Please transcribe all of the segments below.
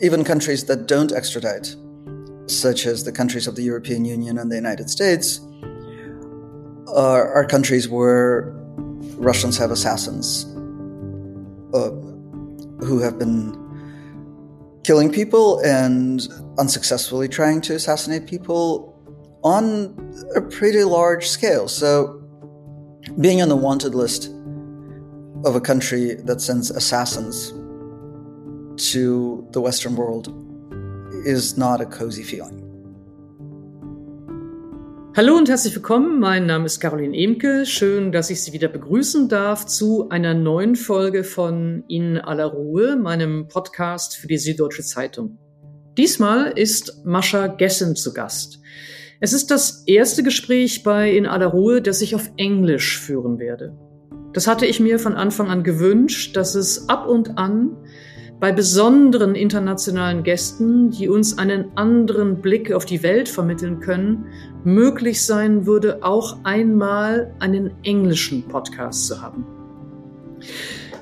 even countries that don't extradite, such as the countries of the European Union and the United States, are, are countries where Russians have assassins uh, who have been killing people and unsuccessfully trying to assassinate people on a pretty large scale. So, being on the wanted list of a country that sends assassins to the Western world is not a cozy feeling. Hallo und herzlich willkommen. Mein Name ist Caroline Emke. Schön, dass ich Sie wieder begrüßen darf zu einer neuen Folge von In aller Ruhe, meinem Podcast für die Süddeutsche Zeitung. Diesmal ist Mascha Gessen zu Gast. Es ist das erste Gespräch bei In aller Ruhe, das ich auf Englisch führen werde. Das hatte ich mir von Anfang an gewünscht, dass es ab und an bei besonderen internationalen Gästen, die uns einen anderen Blick auf die Welt vermitteln können, möglich sein würde, auch einmal einen englischen Podcast zu haben.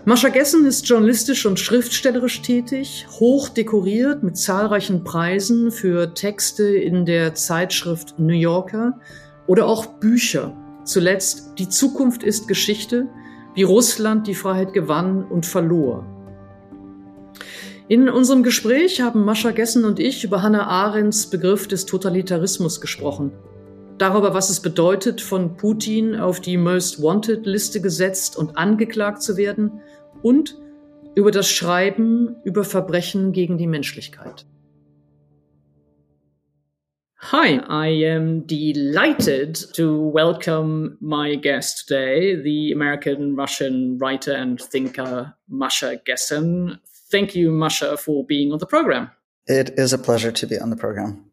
Mascha Gessen ist journalistisch und schriftstellerisch tätig, hoch dekoriert mit zahlreichen Preisen für Texte in der Zeitschrift New Yorker oder auch Bücher. Zuletzt Die Zukunft ist Geschichte, wie Russland die Freiheit gewann und verlor. In unserem Gespräch haben Mascha Gessen und ich über Hannah Arendts Begriff des Totalitarismus gesprochen. Darüber, was es bedeutet, von Putin auf die Most Wanted Liste gesetzt und angeklagt zu werden und über das Schreiben über Verbrechen gegen die Menschlichkeit. Hi, I am delighted to welcome my guest today, the American Russian writer and thinker Masha Gessen. Thank you, Masha, for being on the program. It is a pleasure to be on the program.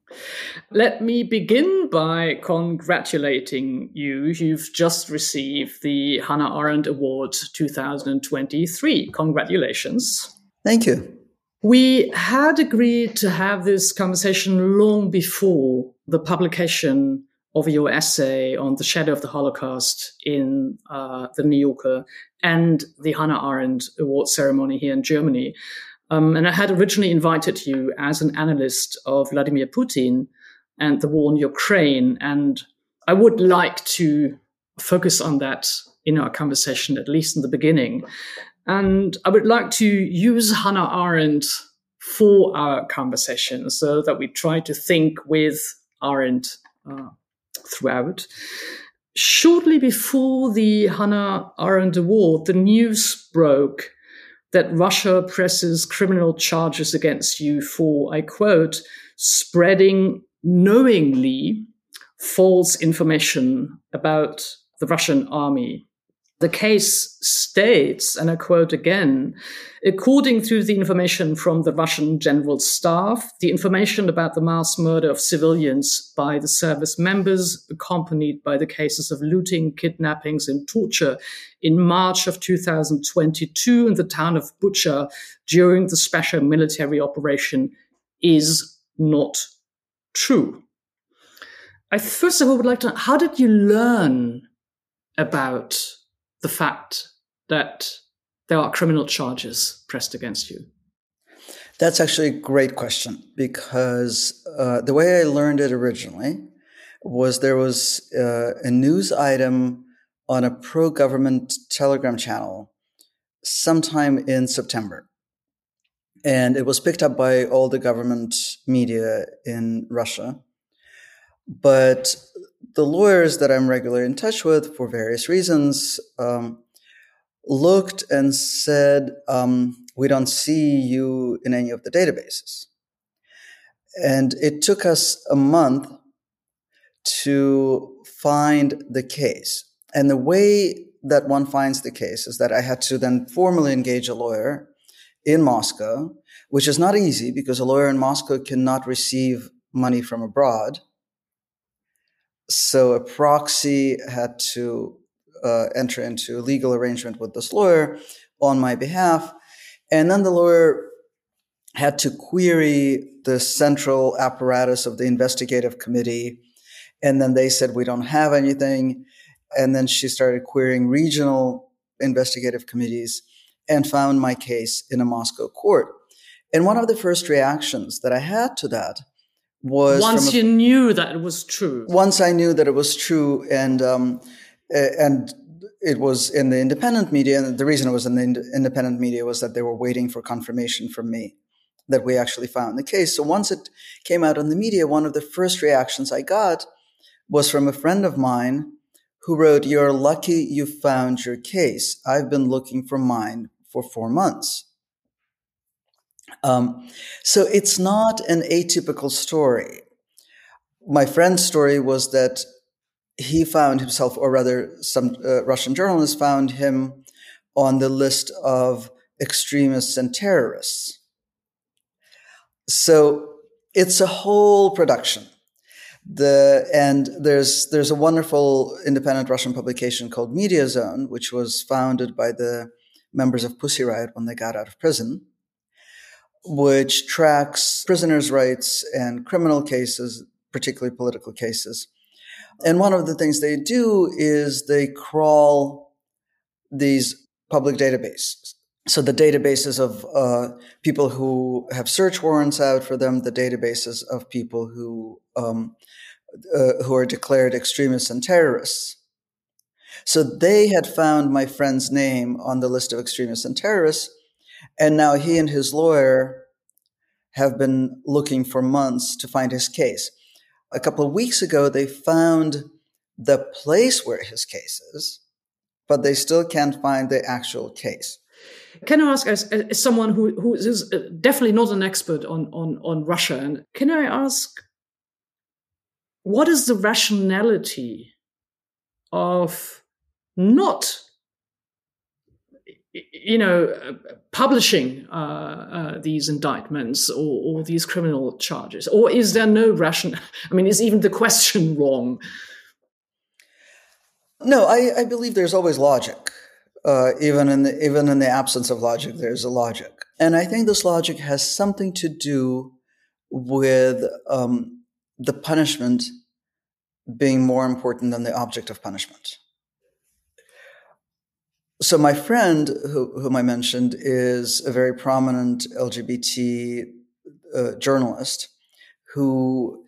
Let me begin by congratulating you. You've just received the Hannah Arendt Award 2023. Congratulations. Thank you. We had agreed to have this conversation long before the publication of your essay on the shadow of the Holocaust in uh, the New Yorker and the Hannah Arendt Award ceremony here in Germany. Um, and I had originally invited you as an analyst of Vladimir Putin and the war in Ukraine. And I would like to focus on that in our conversation, at least in the beginning. And I would like to use Hannah Arendt for our conversation so that we try to think with Arendt uh, throughout. Shortly before the Hannah Arendt Award, the news broke that Russia presses criminal charges against you for, I quote, spreading knowingly false information about the Russian army. The case states, and I quote again, according to the information from the Russian general staff, the information about the mass murder of civilians by the service members, accompanied by the cases of looting, kidnappings, and torture in March of 2022 in the town of Bucha during the special military operation, is not true. I first of all would like to know how did you learn about the fact that there are criminal charges pressed against you? That's actually a great question because uh, the way I learned it originally was there was uh, a news item on a pro government Telegram channel sometime in September. And it was picked up by all the government media in Russia. But the lawyers that I'm regularly in touch with for various reasons um, looked and said, um, We don't see you in any of the databases. And it took us a month to find the case. And the way that one finds the case is that I had to then formally engage a lawyer in Moscow, which is not easy because a lawyer in Moscow cannot receive money from abroad. So a proxy had to uh, enter into a legal arrangement with this lawyer on my behalf. And then the lawyer had to query the central apparatus of the investigative committee. And then they said, we don't have anything. And then she started querying regional investigative committees and found my case in a Moscow court. And one of the first reactions that I had to that was once a, you knew that it was true. Once I knew that it was true, and um, and it was in the independent media, and the reason it was in the independent media was that they were waiting for confirmation from me that we actually found the case. So once it came out in the media, one of the first reactions I got was from a friend of mine who wrote, You're lucky you found your case. I've been looking for mine for four months. Um, so it's not an atypical story. My friend's story was that he found himself, or rather, some uh, Russian journalists found him on the list of extremists and terrorists. So it's a whole production. The and there's there's a wonderful independent Russian publication called Media Zone, which was founded by the members of Pussy Riot when they got out of prison, which tracks prisoners' rights and criminal cases, particularly political cases. And one of the things they do is they crawl these public databases so the databases of uh, people who have search warrants out for them, the databases of people who um, uh, who are declared extremists and terrorists. So they had found my friend's name on the list of extremists and terrorists, and now he and his lawyer have been looking for months to find his case. A couple of weeks ago, they found the place where his case is, but they still can't find the actual case. Can I ask, as, as someone who, who is uh, definitely not an expert on, on, on Russia, and can I ask, what is the rationality of not, you know, publishing uh, uh, these indictments or, or these criminal charges? Or is there no ration? I mean, is even the question wrong? No, I, I believe there's always logic uh, even in the even in the absence of logic, there's a logic, and I think this logic has something to do with um, the punishment being more important than the object of punishment. So my friend, who, whom I mentioned, is a very prominent LGBT uh, journalist who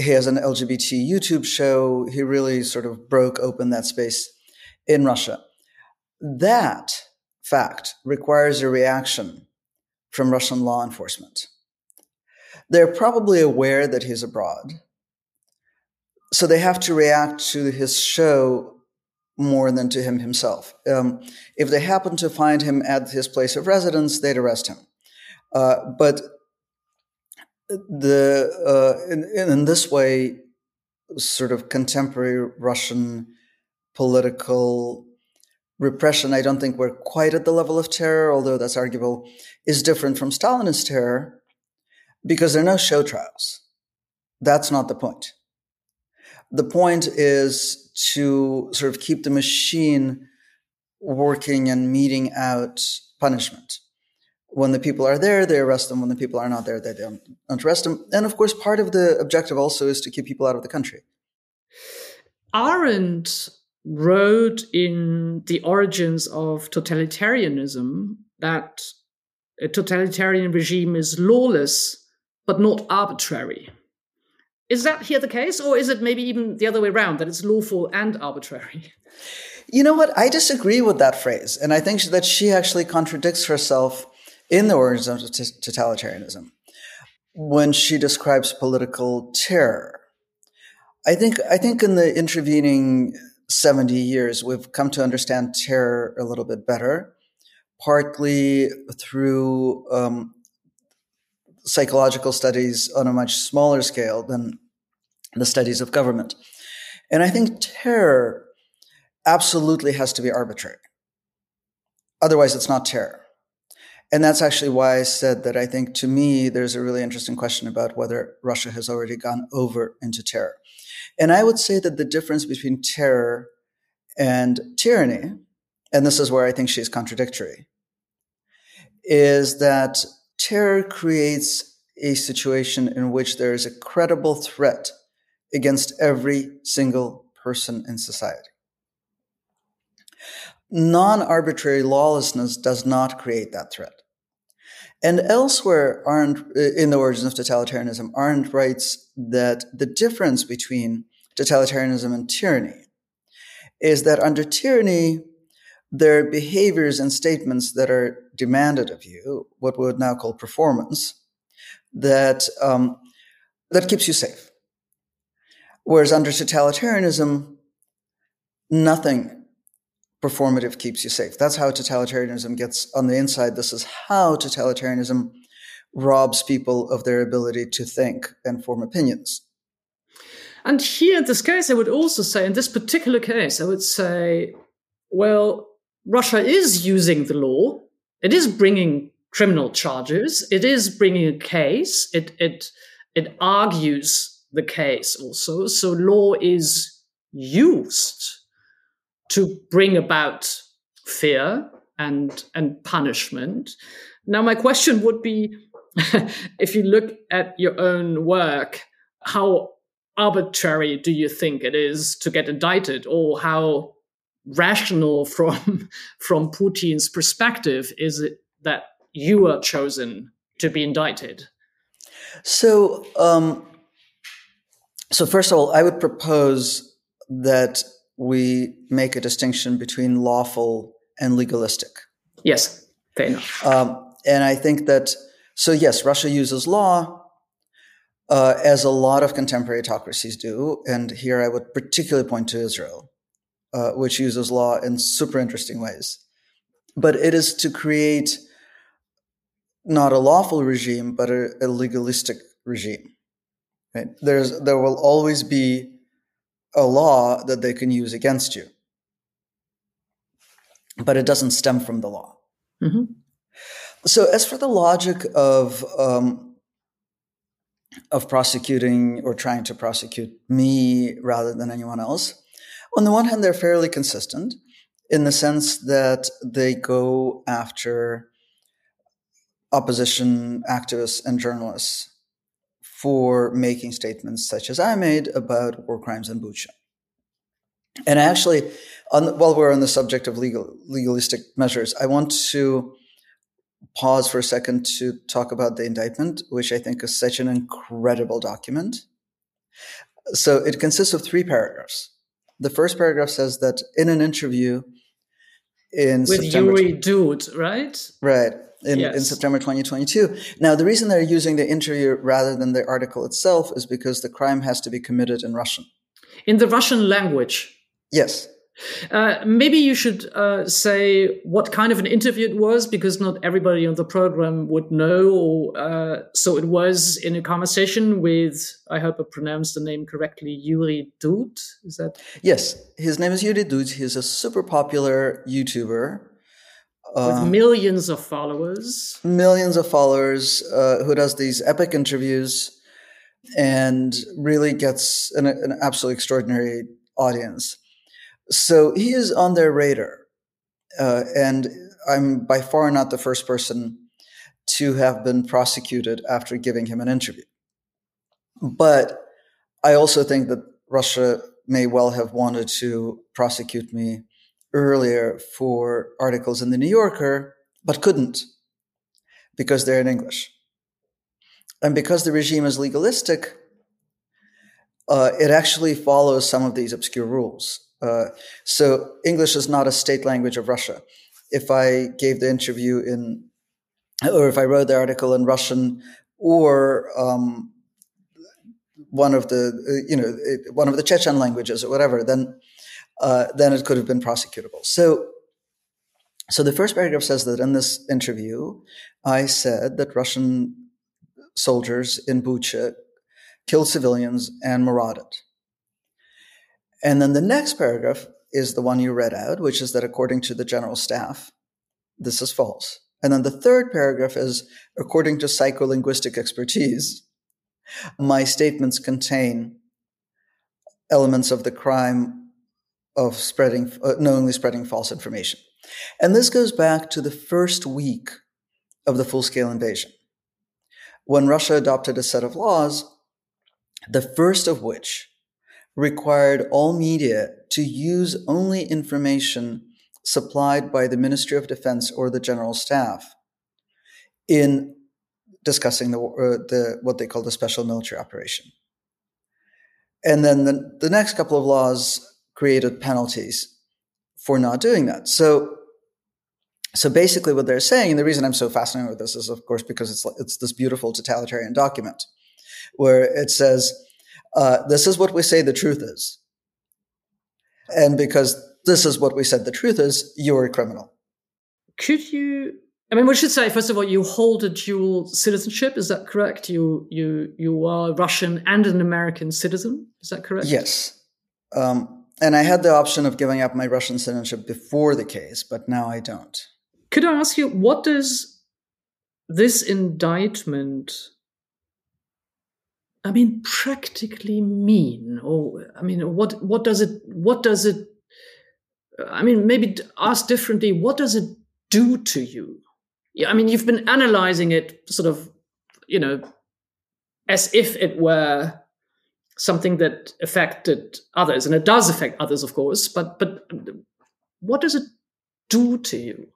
he has an LGBT YouTube show. He really sort of broke open that space in Russia. That fact requires a reaction from Russian law enforcement. They're probably aware that he's abroad. So they have to react to his show more than to him himself. Um, if they happen to find him at his place of residence, they'd arrest him. Uh, but the uh, in, in this way, sort of contemporary Russian political repression, I don't think we're quite at the level of terror, although that's arguable, is different from Stalinist terror because there are no show trials. That's not the point. The point is to sort of keep the machine working and meting out punishment. When the people are there, they arrest them. When the people are not there, they don't arrest them. And of course, part of the objective also is to keep people out of the country. Arendt wrote in The Origins of Totalitarianism that a totalitarian regime is lawless but not arbitrary. Is that here the case, or is it maybe even the other way around, that it's lawful and arbitrary? You know what? I disagree with that phrase. And I think that she actually contradicts herself in the origins of totalitarianism when she describes political terror. I think, I think in the intervening 70 years, we've come to understand terror a little bit better, partly through um, psychological studies on a much smaller scale than the studies of government. And I think terror absolutely has to be arbitrary. Otherwise, it's not terror. And that's actually why I said that I think to me, there's a really interesting question about whether Russia has already gone over into terror. And I would say that the difference between terror and tyranny, and this is where I think she's contradictory, is that terror creates a situation in which there is a credible threat against every single person in society. Non arbitrary lawlessness does not create that threat. And elsewhere, Arendt, in the origins of totalitarianism, Arendt writes that the difference between totalitarianism and tyranny is that under tyranny, there are behaviors and statements that are demanded of you, what we would now call performance, that um, that keeps you safe. Whereas under totalitarianism, nothing performative keeps you safe. That's how totalitarianism gets on the inside. This is how totalitarianism robs people of their ability to think and form opinions. And here in this case, I would also say, in this particular case, I would say, well, Russia is using the law. It is bringing criminal charges. It is bringing a case. It, it, it argues the case also. So law is used to bring about fear and and punishment. Now, my question would be, if you look at your own work, how arbitrary do you think it is to get indicted, or how rational from from Putin's perspective is it that you are chosen to be indicted? So, um, so first of all, I would propose that we make a distinction between lawful and legalistic. Yes, fair enough. Um, and I think that, so yes, Russia uses law uh, as a lot of contemporary autocracies do. And here I would particularly point to Israel, uh, which uses law in super interesting ways. But it is to create not a lawful regime, but a, a legalistic regime. Right? There's, there will always be a law that they can use against you. But it doesn't stem from the law. Mm-hmm. So, as for the logic of um, of prosecuting or trying to prosecute me rather than anyone else, on the one hand, they're fairly consistent in the sense that they go after opposition activists and journalists for making statements such as I made about war crimes in Bucha. And actually, on, while we're on the subject of legal, legalistic measures, I want to pause for a second to talk about the indictment, which I think is such an incredible document. So it consists of three paragraphs. The first paragraph says that in an interview in with September, Yuri Dud, right? Right in, yes. in September 2022. Now, the reason they're using the interview rather than the article itself is because the crime has to be committed in Russian. In the Russian language? Yes. Uh, maybe you should uh, say what kind of an interview it was, because not everybody on the program would know. Uh, so it was in a conversation with, I hope I pronounced the name correctly, Yuri Dud. Is that? Yes, his name is Yuri Dud. He's a super popular YouTuber with uh, millions of followers. Millions of followers uh, who does these epic interviews and really gets an, an absolutely extraordinary audience. So he is on their radar. Uh, and I'm by far not the first person to have been prosecuted after giving him an interview. But I also think that Russia may well have wanted to prosecute me earlier for articles in the New Yorker, but couldn't because they're in English. And because the regime is legalistic, uh, it actually follows some of these obscure rules. Uh, so English is not a state language of Russia. If I gave the interview in, or if I wrote the article in Russian, or um, one of the, uh, you know, one of the Chechen languages or whatever, then uh, then it could have been prosecutable. So, so the first paragraph says that in this interview, I said that Russian soldiers in Bucha killed civilians and marauded. And then the next paragraph is the one you read out, which is that according to the general staff, this is false. And then the third paragraph is according to psycholinguistic expertise, my statements contain elements of the crime of spreading, uh, knowingly spreading false information. And this goes back to the first week of the full scale invasion, when Russia adopted a set of laws, the first of which required all media to use only information supplied by the Ministry of Defense or the General Staff in discussing the, uh, the what they call the special military operation. And then the, the next couple of laws created penalties for not doing that. So, so basically, what they're saying, and the reason I'm so fascinated with this is, of course, because it's it's this beautiful totalitarian document where it says, uh, "This is what we say the truth is," and because this is what we said the truth is, you're a criminal. Could you I mean, we should say first of all, you hold a dual citizenship. Is that correct? You you you are a Russian and an American citizen. Is that correct? Yes. Um, and I had the option of giving up my Russian citizenship before the case, but now I don't. Could I ask you what does this indictment? I mean, practically mean, or I mean, what what does it what does it? I mean, maybe ask differently. What does it do to you? Yeah, I mean, you've been analyzing it sort of, you know, as if it were something that affected others, and it does affect others, of course. But but what does it do to you?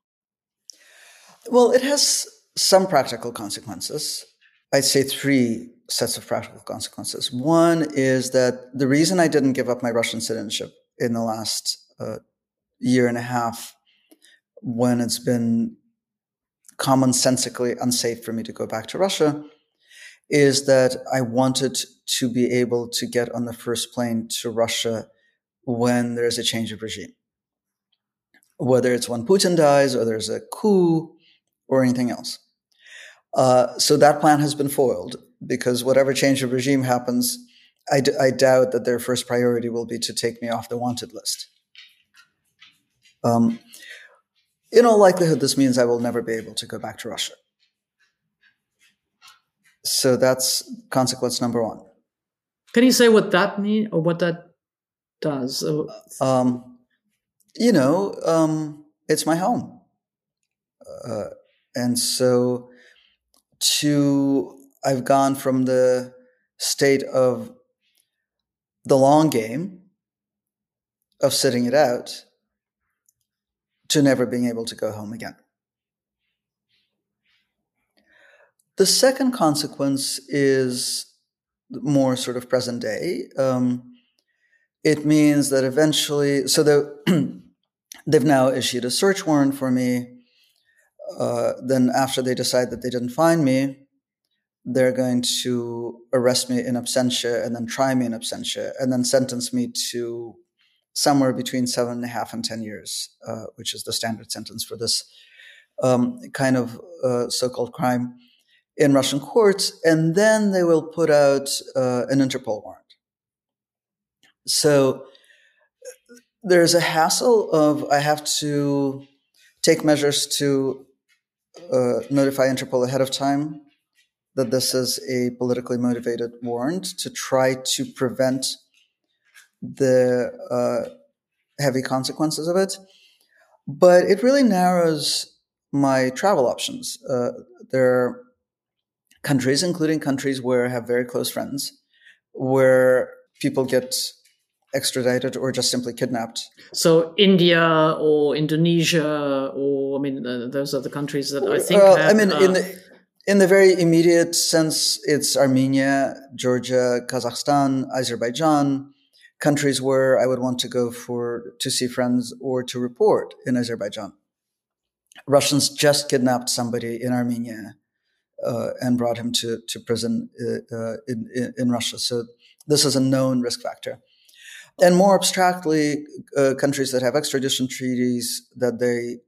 Well, it has some practical consequences. I'd say three sets of practical consequences. One is that the reason I didn't give up my Russian citizenship in the last uh, year and a half, when it's been commonsensically unsafe for me to go back to Russia is that I wanted to be able to get on the first plane to Russia when there's a change of regime. Whether it's when Putin dies or there's a coup or anything else. Uh, so that plan has been foiled because whatever change of regime happens, I, d- I doubt that their first priority will be to take me off the wanted list. Um, in all likelihood, this means I will never be able to go back to Russia. So that's consequence number one. Can you say what that means or what that does? Um, you know, um, it's my home. Uh, and so to, I've gone from the state of the long game of sitting it out to never being able to go home again. The second consequence is more sort of present day. Um, it means that eventually, so they've now issued a search warrant for me. Uh, then, after they decide that they didn't find me, they're going to arrest me in absentia and then try me in absentia and then sentence me to somewhere between seven and a half and 10 years, uh, which is the standard sentence for this um, kind of uh, so called crime in Russian courts. And then they will put out uh, an Interpol warrant. So there's a hassle of I have to take measures to uh, notify Interpol ahead of time that this is a politically motivated warrant to try to prevent the uh, heavy consequences of it. But it really narrows my travel options. Uh, there are countries, including countries where I have very close friends, where people get extradited or just simply kidnapped. So India or Indonesia, or I mean, uh, those are the countries that I think. Well, have, I mean, in the in the very immediate sense, it's Armenia, Georgia, Kazakhstan, Azerbaijan, countries where I would want to go for to see friends or to report in Azerbaijan. Russians just kidnapped somebody in Armenia uh, and brought him to to prison uh, uh, in, in, Russia. So this is a known risk factor. And more abstractly, uh, countries that have extradition treaties that they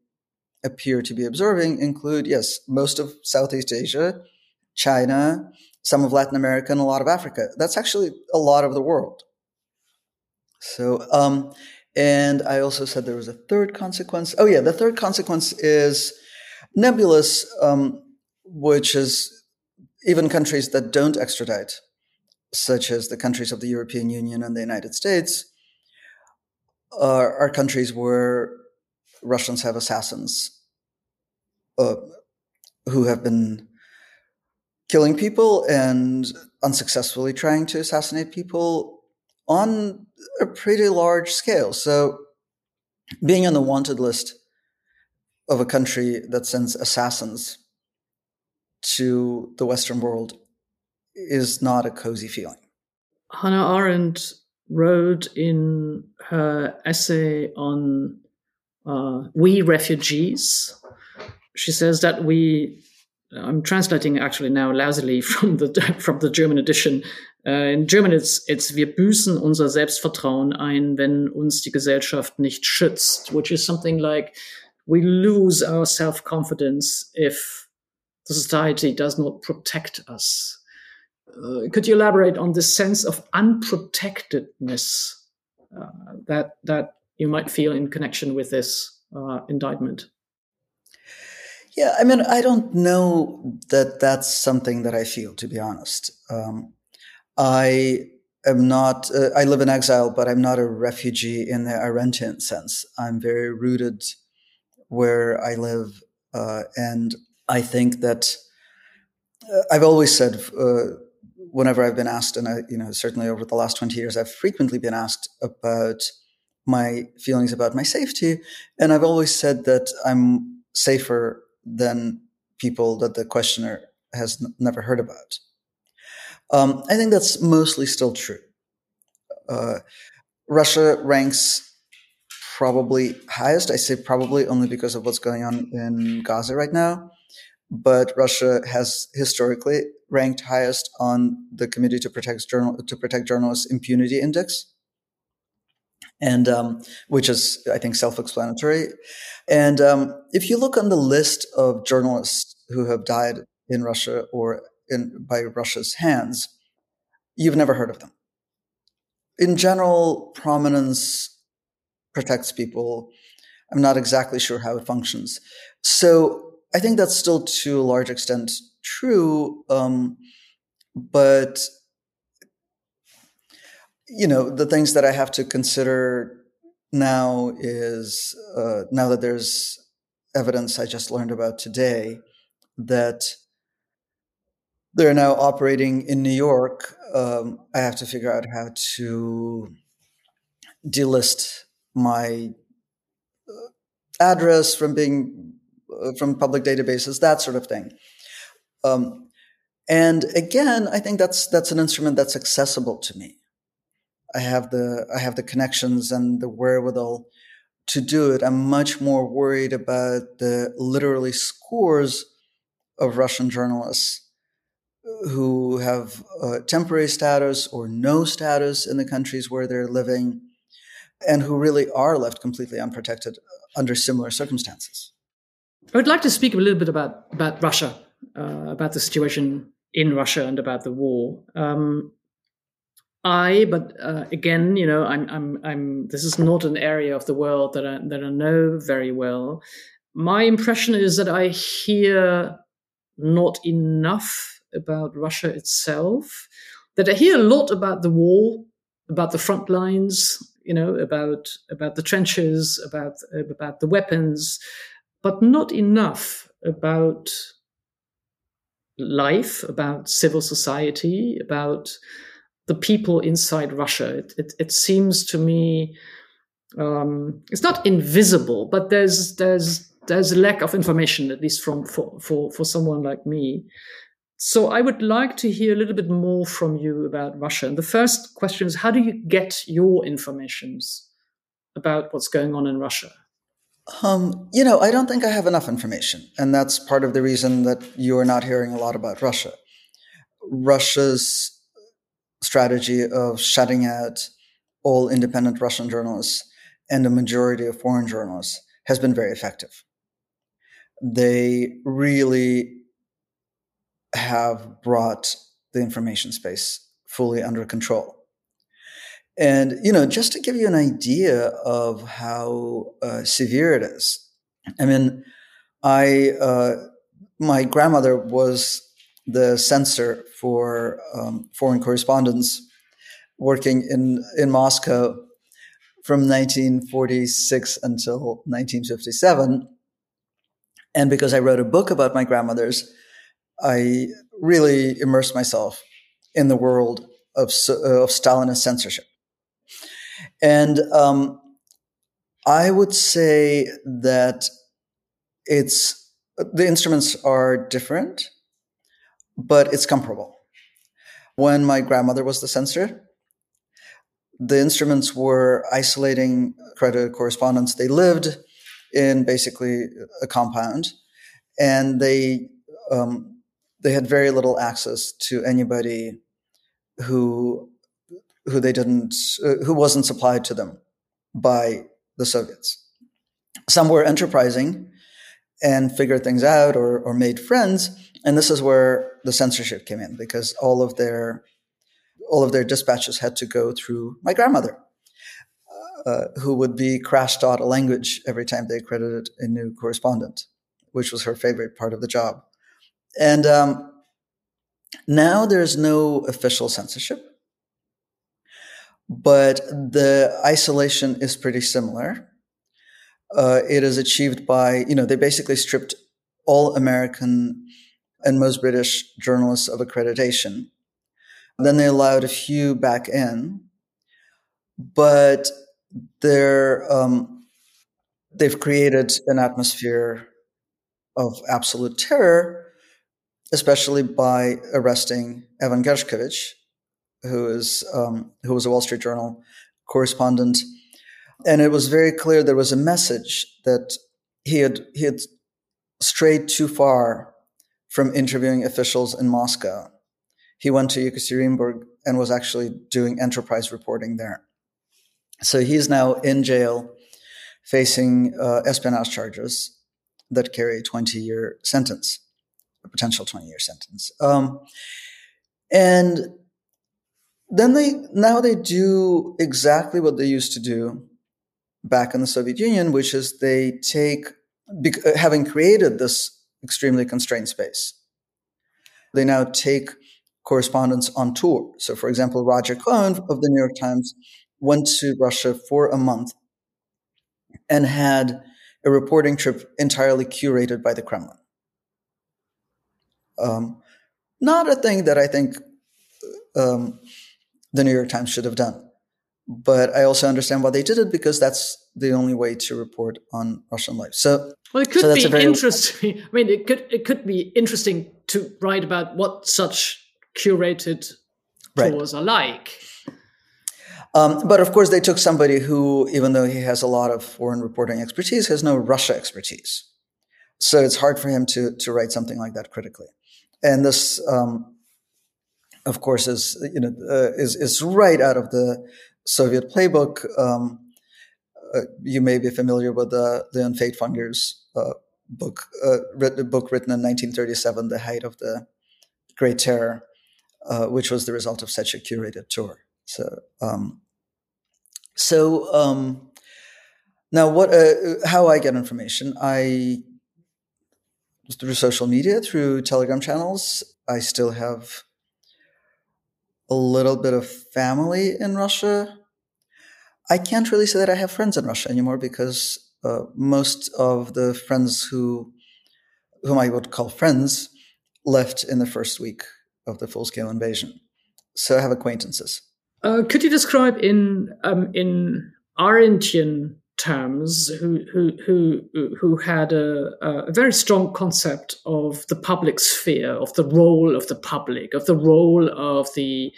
appear to be observing include, yes, most of Southeast Asia, China, some of Latin America, and a lot of Africa. That's actually a lot of the world. So, um, and I also said there was a third consequence. Oh, yeah, the third consequence is nebulous, um, which is even countries that don't extradite, such as the countries of the European Union and the United States, are, are countries where Russians have assassins uh, who have been killing people and unsuccessfully trying to assassinate people on a pretty large scale. So being on the wanted list of a country that sends assassins to the Western world is not a cozy feeling. Hannah Arendt wrote in her essay on uh, We Refugees, she says that we, I'm translating actually now lousily from the, from the German edition. Uh, in German, it's, it's Wir büßen unser Selbstvertrauen ein, wenn uns die Gesellschaft nicht schützt, which is something like we lose our self confidence if the society does not protect us. Uh, could you elaborate on the sense of unprotectedness uh, that that you might feel in connection with this uh, indictment? Yeah, I mean, I don't know that that's something that I feel, to be honest. Um, I am not, uh, I live in exile, but I'm not a refugee in the Arendtian sense. I'm very rooted where I live. Uh, and I think that uh, I've always said, uh, whenever I've been asked, and I, you know, certainly over the last 20 years, I've frequently been asked about my feelings about my safety. And I've always said that I'm safer than people that the questioner has n- never heard about. Um, I think that's mostly still true. Uh, Russia ranks probably highest. I say probably only because of what's going on in Gaza right now. But Russia has historically ranked highest on the Committee to Protect, Journal, to Protect Journalists Impunity Index, and um, which is, I think, self-explanatory. And um, if you look on the list of journalists who have died in Russia or in, by Russia's hands, you've never heard of them. In general, prominence protects people. I'm not exactly sure how it functions. So I think that's still to a large extent true. Um, but, you know, the things that I have to consider now is uh, now that there's evidence I just learned about today that they're now operating in New York. Um, I have to figure out how to delist my uh, address from being uh, from public databases, that sort of thing. Um, and again, I think that's that's an instrument that's accessible to me. I have the I have the connections and the wherewithal to do it. I'm much more worried about the literally scores of Russian journalists who have uh, temporary status or no status in the countries where they're living and who really are left completely unprotected under similar circumstances. I would like to speak a little bit about about Russia, uh, about the situation in Russia, and about the war. Um, I, but uh, again, you know, I'm, I'm, I'm. This is not an area of the world that I that I know very well. My impression is that I hear not enough about Russia itself. That I hear a lot about the war, about the front lines, you know, about about the trenches, about about the weapons, but not enough about life, about civil society, about the people inside Russia. It, it, it seems to me um, it's not invisible, but there's there's there's a lack of information, at least from for, for, for someone like me. So I would like to hear a little bit more from you about Russia. And the first question is, how do you get your informations about what's going on in Russia? Um, you know, I don't think I have enough information. And that's part of the reason that you are not hearing a lot about Russia. Russia's strategy of shutting out all independent Russian journalists and a majority of foreign journalists has been very effective. They really have brought the information space fully under control. And, you know, just to give you an idea of how uh, severe it is, I mean, I, uh, my grandmother was the censor for um, foreign correspondence working in, in Moscow from 1946 until 1957. And because I wrote a book about my grandmothers, I really immersed myself in the world of, of Stalinist censorship. And um, I would say that it's the instruments are different. but it's comparable. When my grandmother was the censor, the instruments were isolating credit correspondence. They lived in basically a compound, and they um, they had very little access to anybody who who they didn't uh, who wasn't supplied to them by the Soviets. Some were enterprising and figured things out or, or made friends, and this is where the censorship came in because all of their all of their dispatches had to go through my grandmother, uh, who would be crash taught a language every time they accredited a new correspondent, which was her favorite part of the job. And um, now there's no official censorship, but the isolation is pretty similar. Uh, it is achieved by, you know, they basically stripped all American and most British journalists of accreditation. Then they allowed a few back in, but they're, um, they've created an atmosphere of absolute terror especially by arresting Evan Gershkovich, who is um, who was a Wall Street Journal correspondent, and it was very clear there was a message that he had he had strayed too far from interviewing officials in Moscow. He went to Yekaterinburg and was actually doing enterprise reporting there. So he's now in jail, facing uh, espionage charges that carry a 20 year sentence a potential 20 year sentence. Um, and then they now they do exactly what they used to do back in the Soviet Union, which is they take having created this extremely constrained space, they now take correspondence on tour. So, for example, Roger Cohen of the New York Times went to Russia for a month and had a reporting trip entirely curated by the Kremlin. Um, not a thing that I think um, the New York Times should have done. But I also understand why they did it because that's the only way to report on Russian life. So, well, it could so be interesting. I mean, it could it could be interesting to write about what such curated tours are like. Um, but of course, they took somebody who, even though he has a lot of foreign reporting expertise, has no Russia expertise. So it's hard for him to to write something like that critically and this, um, of course, is you know uh, is is right out of the Soviet playbook. Um, uh, you may be familiar with the Lion Feuchtwanger's uh, book, uh, written, book written in 1937, "The Height of the Great Terror," uh, which was the result of such a curated tour. So, um, so um, now, what? Uh, how I get information? I through social media, through Telegram channels. I still have a little bit of family in Russia. I can't really say that I have friends in Russia anymore because uh, most of the friends who whom I would call friends left in the first week of the full scale invasion. So I have acquaintances. Uh, could you describe in um, in Arendtian terms who who who who had a, a, very strong concept of the public sphere, of the role of the public, of the role of the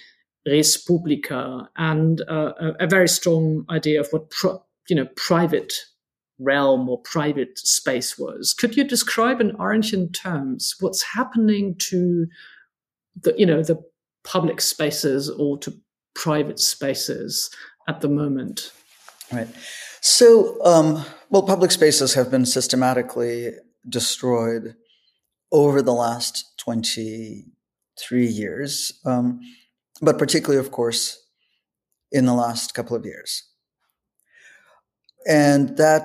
res publica, and uh, a, a, very strong idea of what pro, you know private realm or private space was. Could you describe in Arendtian terms what's happening to the you know the public spaces or to private spaces at the moment? Right. So, um, well, public spaces have been systematically destroyed over the last 23 years, um, but particularly, of course, in the last couple of years. And that,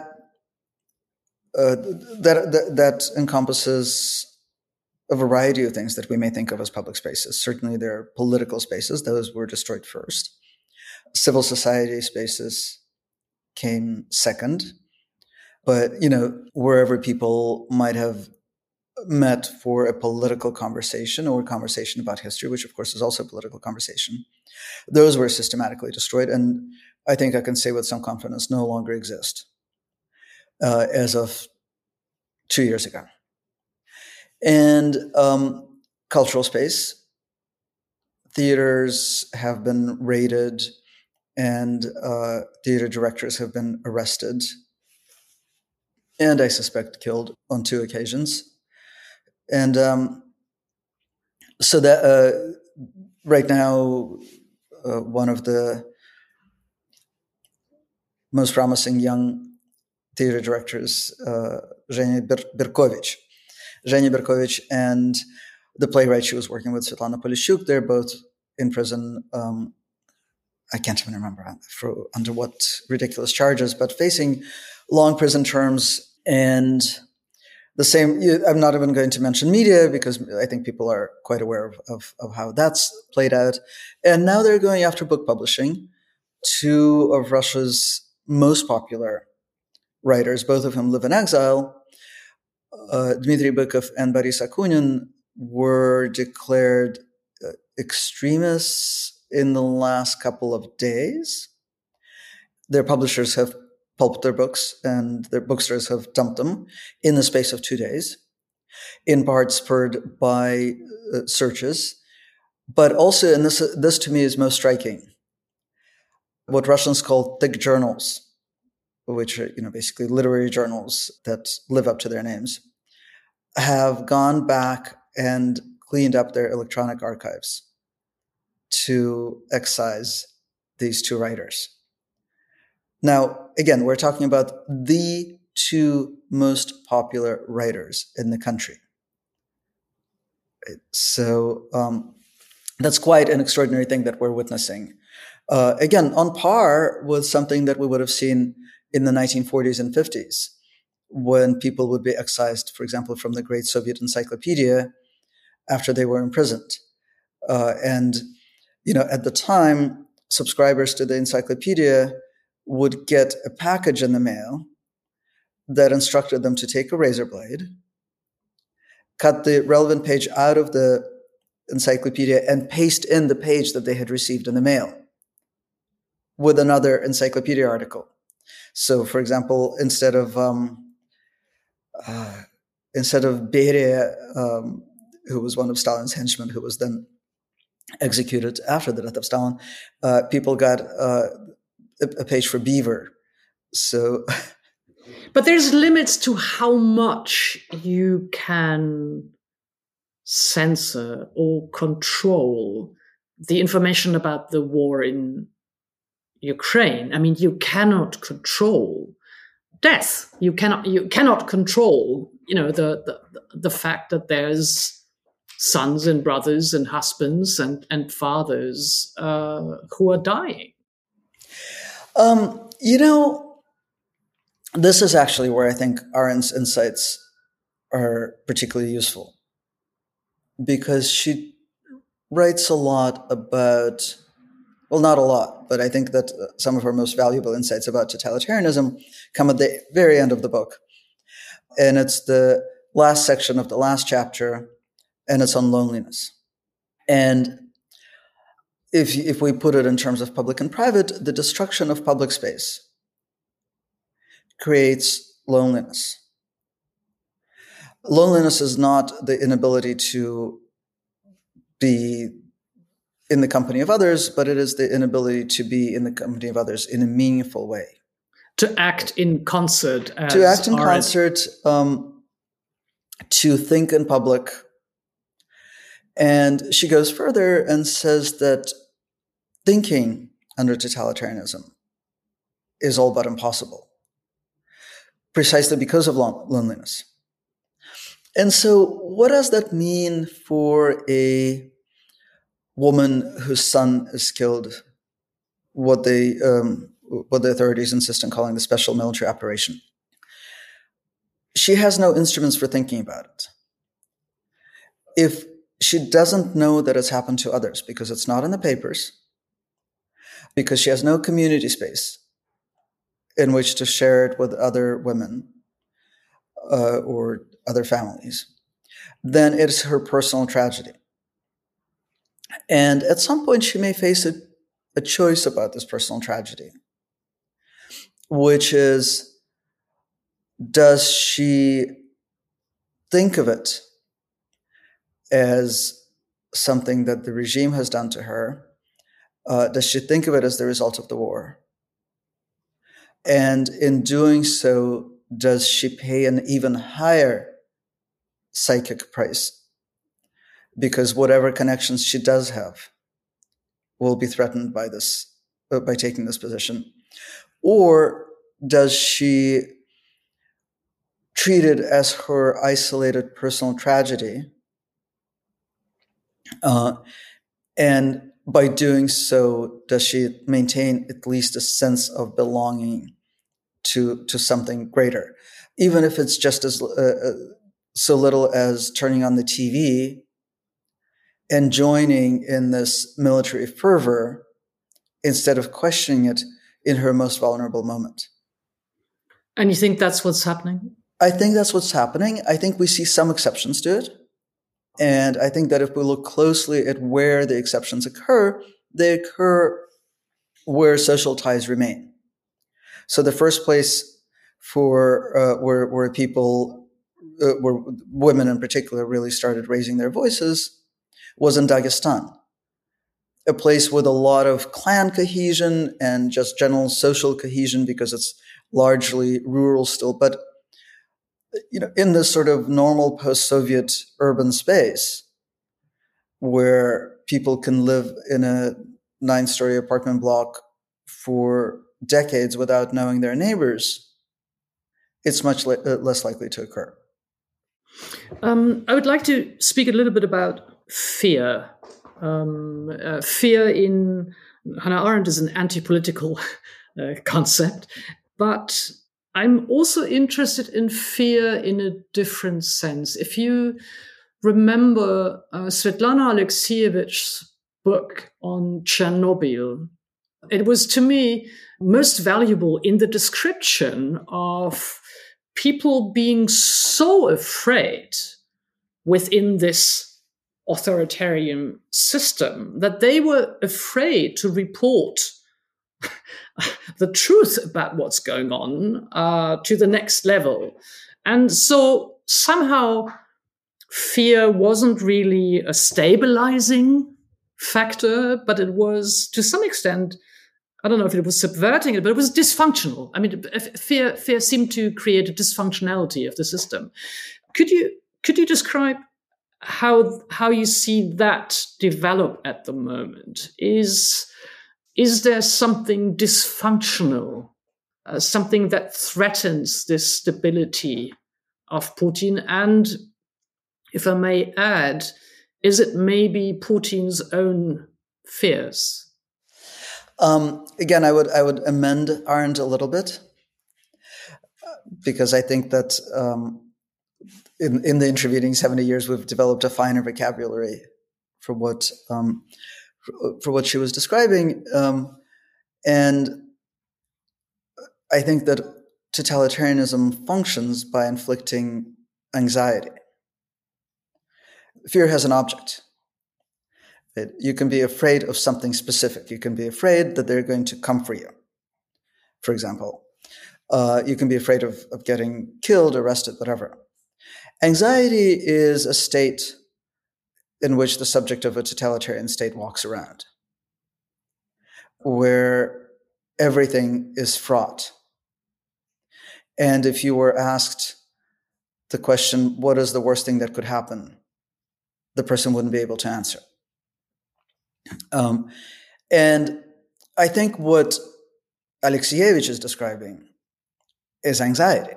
uh, that, that, that encompasses a variety of things that we may think of as public spaces. Certainly, there are political spaces; those were destroyed first. Civil society spaces, came second. But, you know, wherever people might have met for a political conversation or a conversation about history, which of course is also a political conversation, those were systematically destroyed. And I think I can say with some confidence no longer exist uh, as of two years ago. And um, cultural space. Theaters have been raided, and uh, theater directors have been arrested, and I suspect killed on two occasions. And um, so that uh, right now, uh, one of the most promising young theater directors, uh, Zhenya Berkovich. Zhenya Berkovich and the playwright she was working with, Svetlana Polishuk, they're both in prison. Um, I can't even remember for under what ridiculous charges, but facing long prison terms and the same. I'm not even going to mention media because I think people are quite aware of, of, of how that's played out. And now they're going after book publishing. Two of Russia's most popular writers, both of whom live in exile, uh, Dmitry Bykov and Boris Akunin, were declared uh, extremists in the last couple of days. Their publishers have pulped their books and their bookstores have dumped them in the space of two days, in part spurred by uh, searches. But also, and this, this to me is most striking, what Russians call thick journals, which are you know basically literary journals that live up to their names, have gone back and cleaned up their electronic archives to excise these two writers. Now, again, we're talking about the two most popular writers in the country. So um, that's quite an extraordinary thing that we're witnessing uh, again, on par with something that we would have seen in the 1940s and 50s when people would be excised, for example, from the great Soviet encyclopedia after they were imprisoned. Uh, and, you know, at the time, subscribers to the encyclopedia would get a package in the mail that instructed them to take a razor blade, cut the relevant page out of the encyclopedia, and paste in the page that they had received in the mail with another encyclopedia article. So, for example, instead of um, uh, instead of Beria, um, who was one of Stalin's henchmen, who was then executed after the death of Stalin, uh, people got uh, a, a page for Beaver. So, but there's limits to how much you can censor or control the information about the war in Ukraine. I mean, you cannot control death. You cannot you cannot control you know the the, the fact that there's sons and brothers and husbands and and fathers uh, who are dying. Um, you know, this is actually where I think Arendt's insights are particularly useful because she writes a lot about well, not a lot, but I think that some of her most valuable insights about totalitarianism come at the very end of the book. And it's the last section of the last chapter, and it's on loneliness. And if, if we put it in terms of public and private, the destruction of public space creates loneliness. Loneliness is not the inability to be in the company of others, but it is the inability to be in the company of others in a meaningful way. To act in concert. to act in concert, um, to think in public. And she goes further and says that thinking under totalitarianism is all but impossible, precisely because of loneliness. And so, what does that mean for a woman whose son is killed, what they um, what the authorities insist on calling the special military operation. She has no instruments for thinking about it. If she doesn't know that it's happened to others because it's not in the papers, because she has no community space in which to share it with other women uh, or other families, then it's her personal tragedy. And at some point, she may face a, a choice about this personal tragedy, which is does she think of it as something that the regime has done to her? Uh, does she think of it as the result of the war? And in doing so, does she pay an even higher psychic price? Because whatever connections she does have will be threatened by this, uh, by taking this position. Or does she treat it as her isolated personal tragedy? Uh, and by doing so, does she maintain at least a sense of belonging to to something greater, even if it's just as uh, uh so little as turning on the TV and joining in this military fervor instead of questioning it in her most vulnerable moment. And you think that's what's happening? I think that's what's happening. I think we see some exceptions to it. And I think that if we look closely at where the exceptions occur, they occur where social ties remain. So the first place for uh, where where people, uh, where women in particular, really started raising their voices was in Dagestan, a place with a lot of clan cohesion and just general social cohesion because it's largely rural still, but you know, in this sort of normal post-Soviet urban space where people can live in a nine-story apartment block for decades without knowing their neighbors, it's much le- uh, less likely to occur. Um, I would like to speak a little bit about fear. Um, uh, fear in Hannah Arendt is an anti-political uh, concept, but I'm also interested in fear in a different sense. If you remember uh, Svetlana Alexievich's book on Chernobyl, it was to me most valuable in the description of people being so afraid within this authoritarian system that they were afraid to report the truth about what's going on uh, to the next level. And so somehow fear wasn't really a stabilizing factor, but it was to some extent, I don't know if it was subverting it, but it was dysfunctional. I mean, fear, fear seemed to create a dysfunctionality of the system. Could you, could you describe how, how you see that develop at the moment? Is, is there something dysfunctional, uh, something that threatens this stability of Putin? And if I may add, is it maybe Putin's own fears? Um, again, I would I would amend Arendt a little bit because I think that um, in in the intervening seventy years we've developed a finer vocabulary for what um, for what she was describing. Um, and I think that totalitarianism functions by inflicting anxiety. Fear has an object. It, you can be afraid of something specific. You can be afraid that they're going to come for you, for example. Uh, you can be afraid of, of getting killed, arrested, whatever. Anxiety is a state in which the subject of a totalitarian state walks around, where everything is fraught. And if you were asked the question, what is the worst thing that could happen? The person wouldn't be able to answer. Um, and I think what Alexievich is describing is anxiety.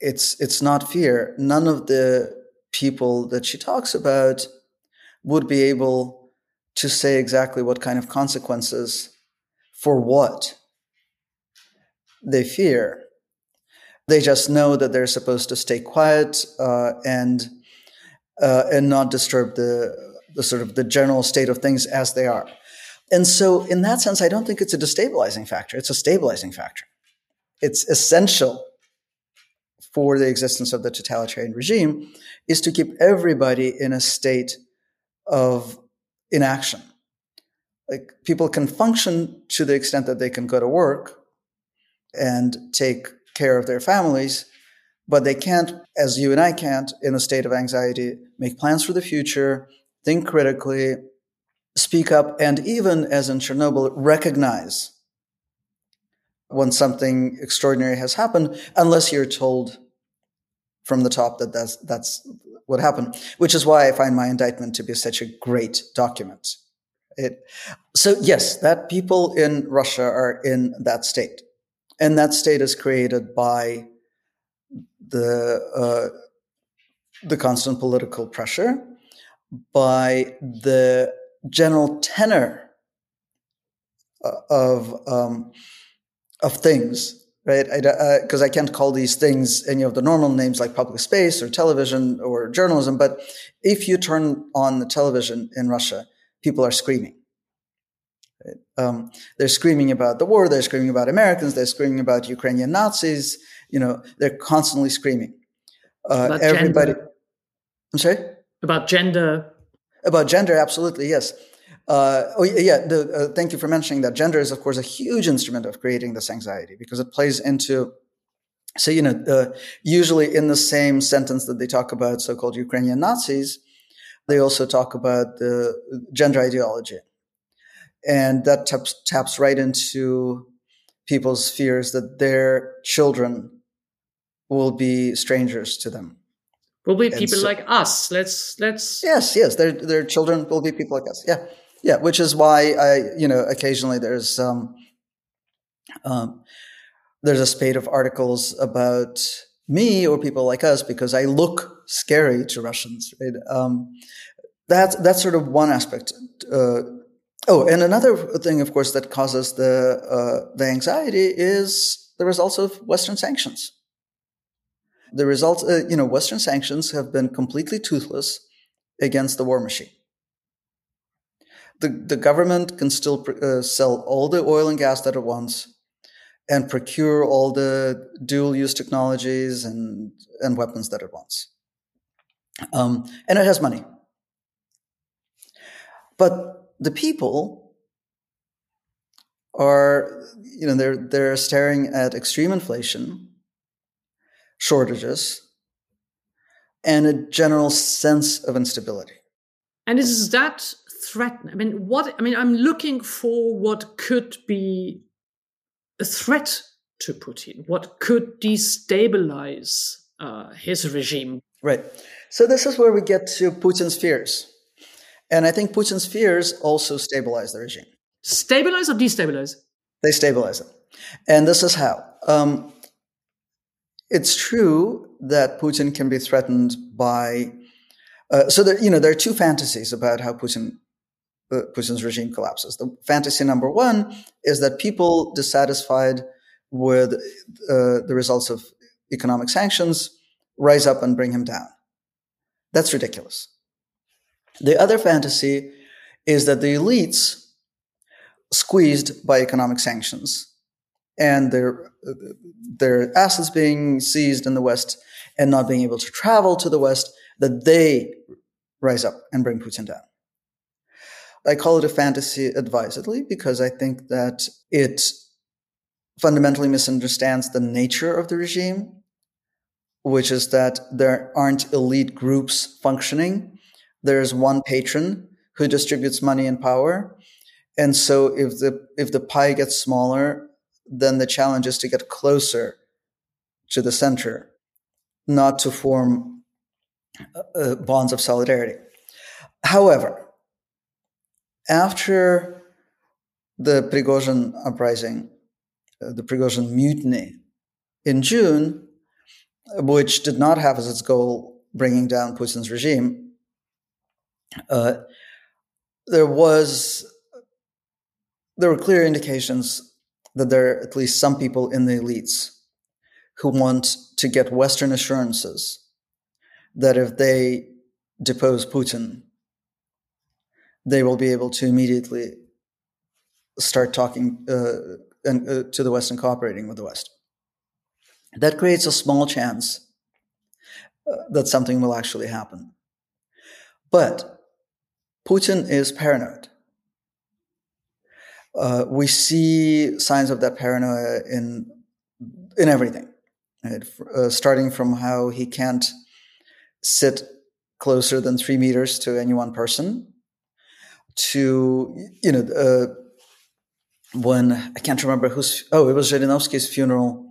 It's, it's not fear. None of the people that she talks about would be able to say exactly what kind of consequences for what they fear. They just know that they're supposed to stay quiet uh, and uh, and not disturb the the sort of the general state of things as they are. And so, in that sense, I don't think it's a destabilizing factor. It's a stabilizing factor. It's essential for the existence of the totalitarian regime is to keep everybody in a state of inaction. Like people can function to the extent that they can go to work and take care of their families, but they can't, as you and I can't, in a state of anxiety, make plans for the future think critically, speak up, and even as in Chernobyl, recognize when something extraordinary has happened, unless you're told from the top that that's, that's what happened, which is why I find my indictment to be such a great document. It, so yes, that people in Russia are in that state. And that state is created by the, uh, the constant political pressure, by the general tenor uh, of, um, of things right? Because I, uh, I, can't call these things any of the normal names like public space or television or journalism. But if you turn on the television in Russia, people are screaming. Right? Um, they're screaming about the war. They're screaming about Americans. They're screaming about Ukrainian Nazis. You know, they're constantly screaming. Uh, everybody. Gender. I'm sorry. About gender. About gender, absolutely yes. Uh, oh yeah, the, uh, thank you for mentioning that. Gender is, of course, a huge instrument of creating this anxiety because it plays into. So you know, uh, usually in the same sentence that they talk about so-called Ukrainian Nazis, they also talk about the gender ideology, and that taps, taps right into people's fears that their children will be strangers to them. Will be people so, like us. Let's let's. Yes, yes, their their children will be people like us. Yeah. Yeah, which is why I, you know, occasionally there's um, um, there's a spate of articles about me or people like us because I look scary to Russians. Right? Um, that's that's sort of one aspect. Uh, oh, and another thing, of course, that causes the uh, the anxiety is the results of Western sanctions. The results, uh, you know, Western sanctions have been completely toothless against the war machine the, the government can still uh, sell all the oil and gas that it wants and procure all the dual use technologies and, and weapons that it wants. Um, and it has money. But the people are, you know, they're, they're staring at extreme inflation, shortages, and a general sense of instability. And is that threaten? I mean, what? I mean, I'm looking for what could be a threat to Putin. What could destabilize uh, his regime? Right. So this is where we get to Putin's fears, and I think Putin's fears also stabilize the regime. Stabilize or destabilize? They stabilize it, and this is how. Um, it's true that Putin can be threatened by. Uh, so there, you know, there are two fantasies about how Putin Putin's regime collapses. The fantasy number one is that people dissatisfied with uh, the results of economic sanctions rise up and bring him down. That's ridiculous. The other fantasy is that the elites, squeezed by economic sanctions and their, their assets being seized in the West and not being able to travel to the West, that they rise up and bring Putin down. I call it a fantasy advisedly because I think that it fundamentally misunderstands the nature of the regime, which is that there aren't elite groups functioning. There's one patron who distributes money and power. And so if the, if the pie gets smaller, then the challenge is to get closer to the center, not to form uh, bonds of solidarity. However, after the Prigozhin uprising, uh, the Prigozhin mutiny in June, which did not have as its goal bringing down Putin's regime, uh, there was there were clear indications that there are at least some people in the elites who want to get Western assurances that if they depose Putin, they will be able to immediately start talking uh, and, uh, to the West and cooperating with the West. That creates a small chance uh, that something will actually happen. But Putin is paranoid. Uh, we see signs of that paranoia in in everything, right? Uh, starting from how he can't sit closer than three meters to any one person. To you know, uh, when I can't remember who's oh, it was Zhirinovsky's funeral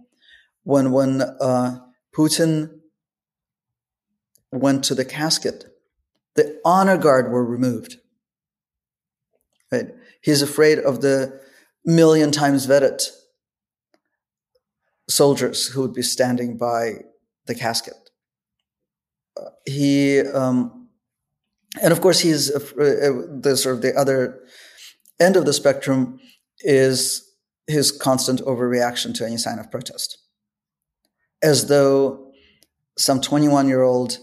when when uh, Putin went to the casket, the honor guard were removed. Right? He's afraid of the million times vetted soldiers who would be standing by the casket. Uh, he, um, and of course, he's uh, the sort of the other end of the spectrum is his constant overreaction to any sign of protest, as though some 21 year old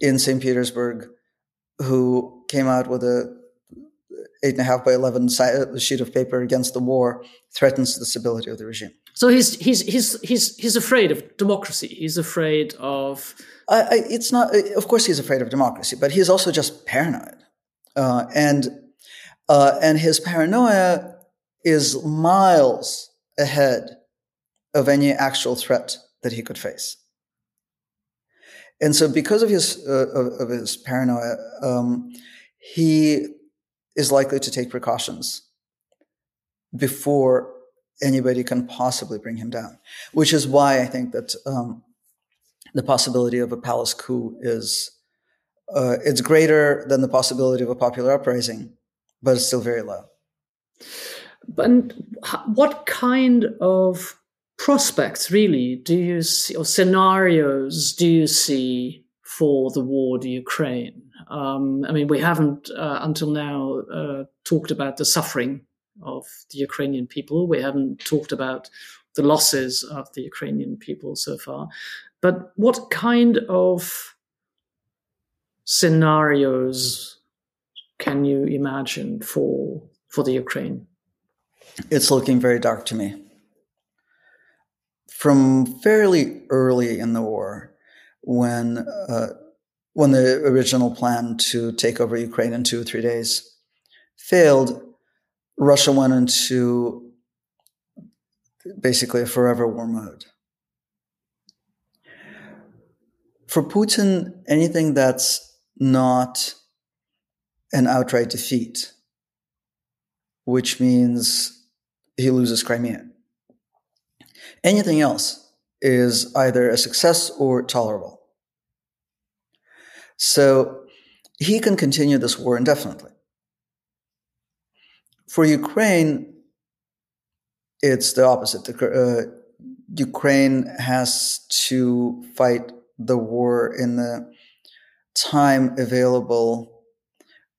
in St. Petersburg who came out with a eight and a half by 11 sheet of paper against the war threatens the stability of the regime. So he's he's he's he's he's afraid of democracy. He's afraid of. I, I, it's not. Of course, he's afraid of democracy, but he's also just paranoid, uh, and uh, and his paranoia is miles ahead of any actual threat that he could face. And so, because of his uh, of, of, his paranoia, um, he is likely to take precautions before anybody can possibly bring him down. Which is why I think that um, the possibility of a palace coup is uh, it's greater than the possibility of a popular uprising, but it's still very low. But what kind of prospects really do you see, or scenarios do you see for the war in Ukraine? Um, I mean, we haven't uh, until now uh, talked about the suffering of the Ukrainian people. We haven't talked about the losses of the Ukrainian people so far. But what kind of scenarios can you imagine for for the Ukraine? It's looking very dark to me from fairly early in the war, when uh, when the original plan to take over Ukraine in two or three days failed, Russia went into basically a forever war mode. For Putin, anything that's not an outright defeat, which means he loses Crimea, Anything else is either a success or tolerable. So he can continue this war indefinitely. For Ukraine, it's the opposite. Uh, Ukraine has to fight the war in the time available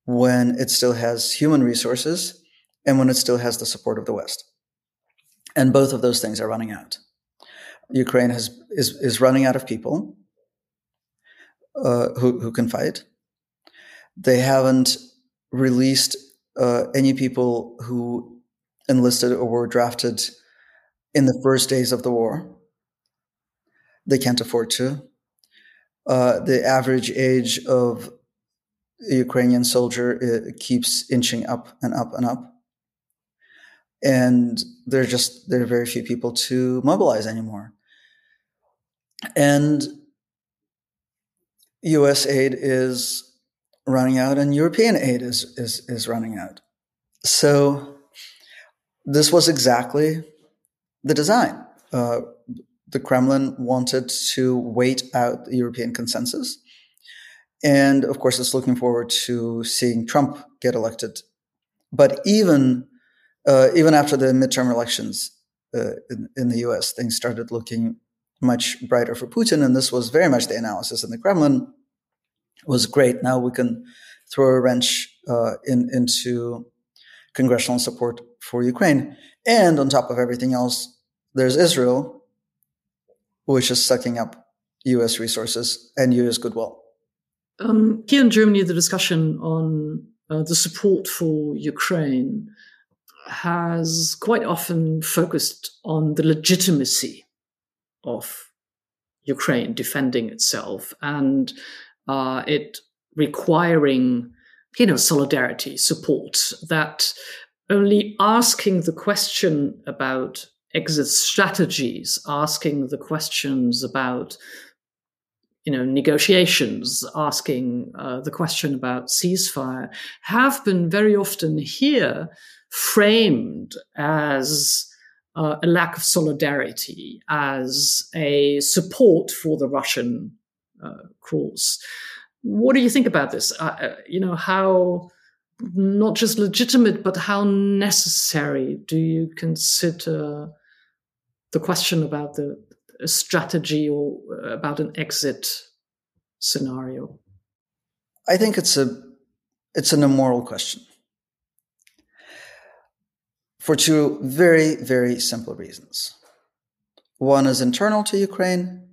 when it still has human resources and when it still has the support of the West. And both of those things are running out. Ukraine has, is, is running out of people uh, who, who can fight. They haven't released uh, any people who enlisted or were drafted in the first days of the war. They can't afford to. Uh, the average age of a Ukrainian soldier uh, keeps inching up and up and up and there are just there are very few people to mobilize anymore and us aid is running out and european aid is is is running out. So this was exactly the design. Uh, the kremlin wanted to wait out the european consensus and of course it's looking forward to seeing trump get elected. But even uh, even after the midterm elections uh, in, in, the US, things started looking much brighter for Putin. And this was very much the analysis in the Kremlin was great. Now we can throw a wrench uh, in, into congressional support for Ukraine. And on top of everything else, there's Israel, which is sucking up US resources and US goodwill. Um, here in Germany, the discussion on uh, the support for Ukraine has quite often focused on the legitimacy of Ukraine defending itself and uh, it requiring, you know, solidarity, support. That only asking the question about exit strategies, asking the questions about you know, negotiations, asking uh, the question about ceasefire, have been very often here framed as uh, a lack of solidarity, as a support for the Russian uh, cause. What do you think about this? Uh, uh, you know, how not just legitimate, but how necessary do you consider the question about the strategy or about an exit scenario? I think it's a it's an immoral question for two very very simple reasons. One is internal to Ukraine,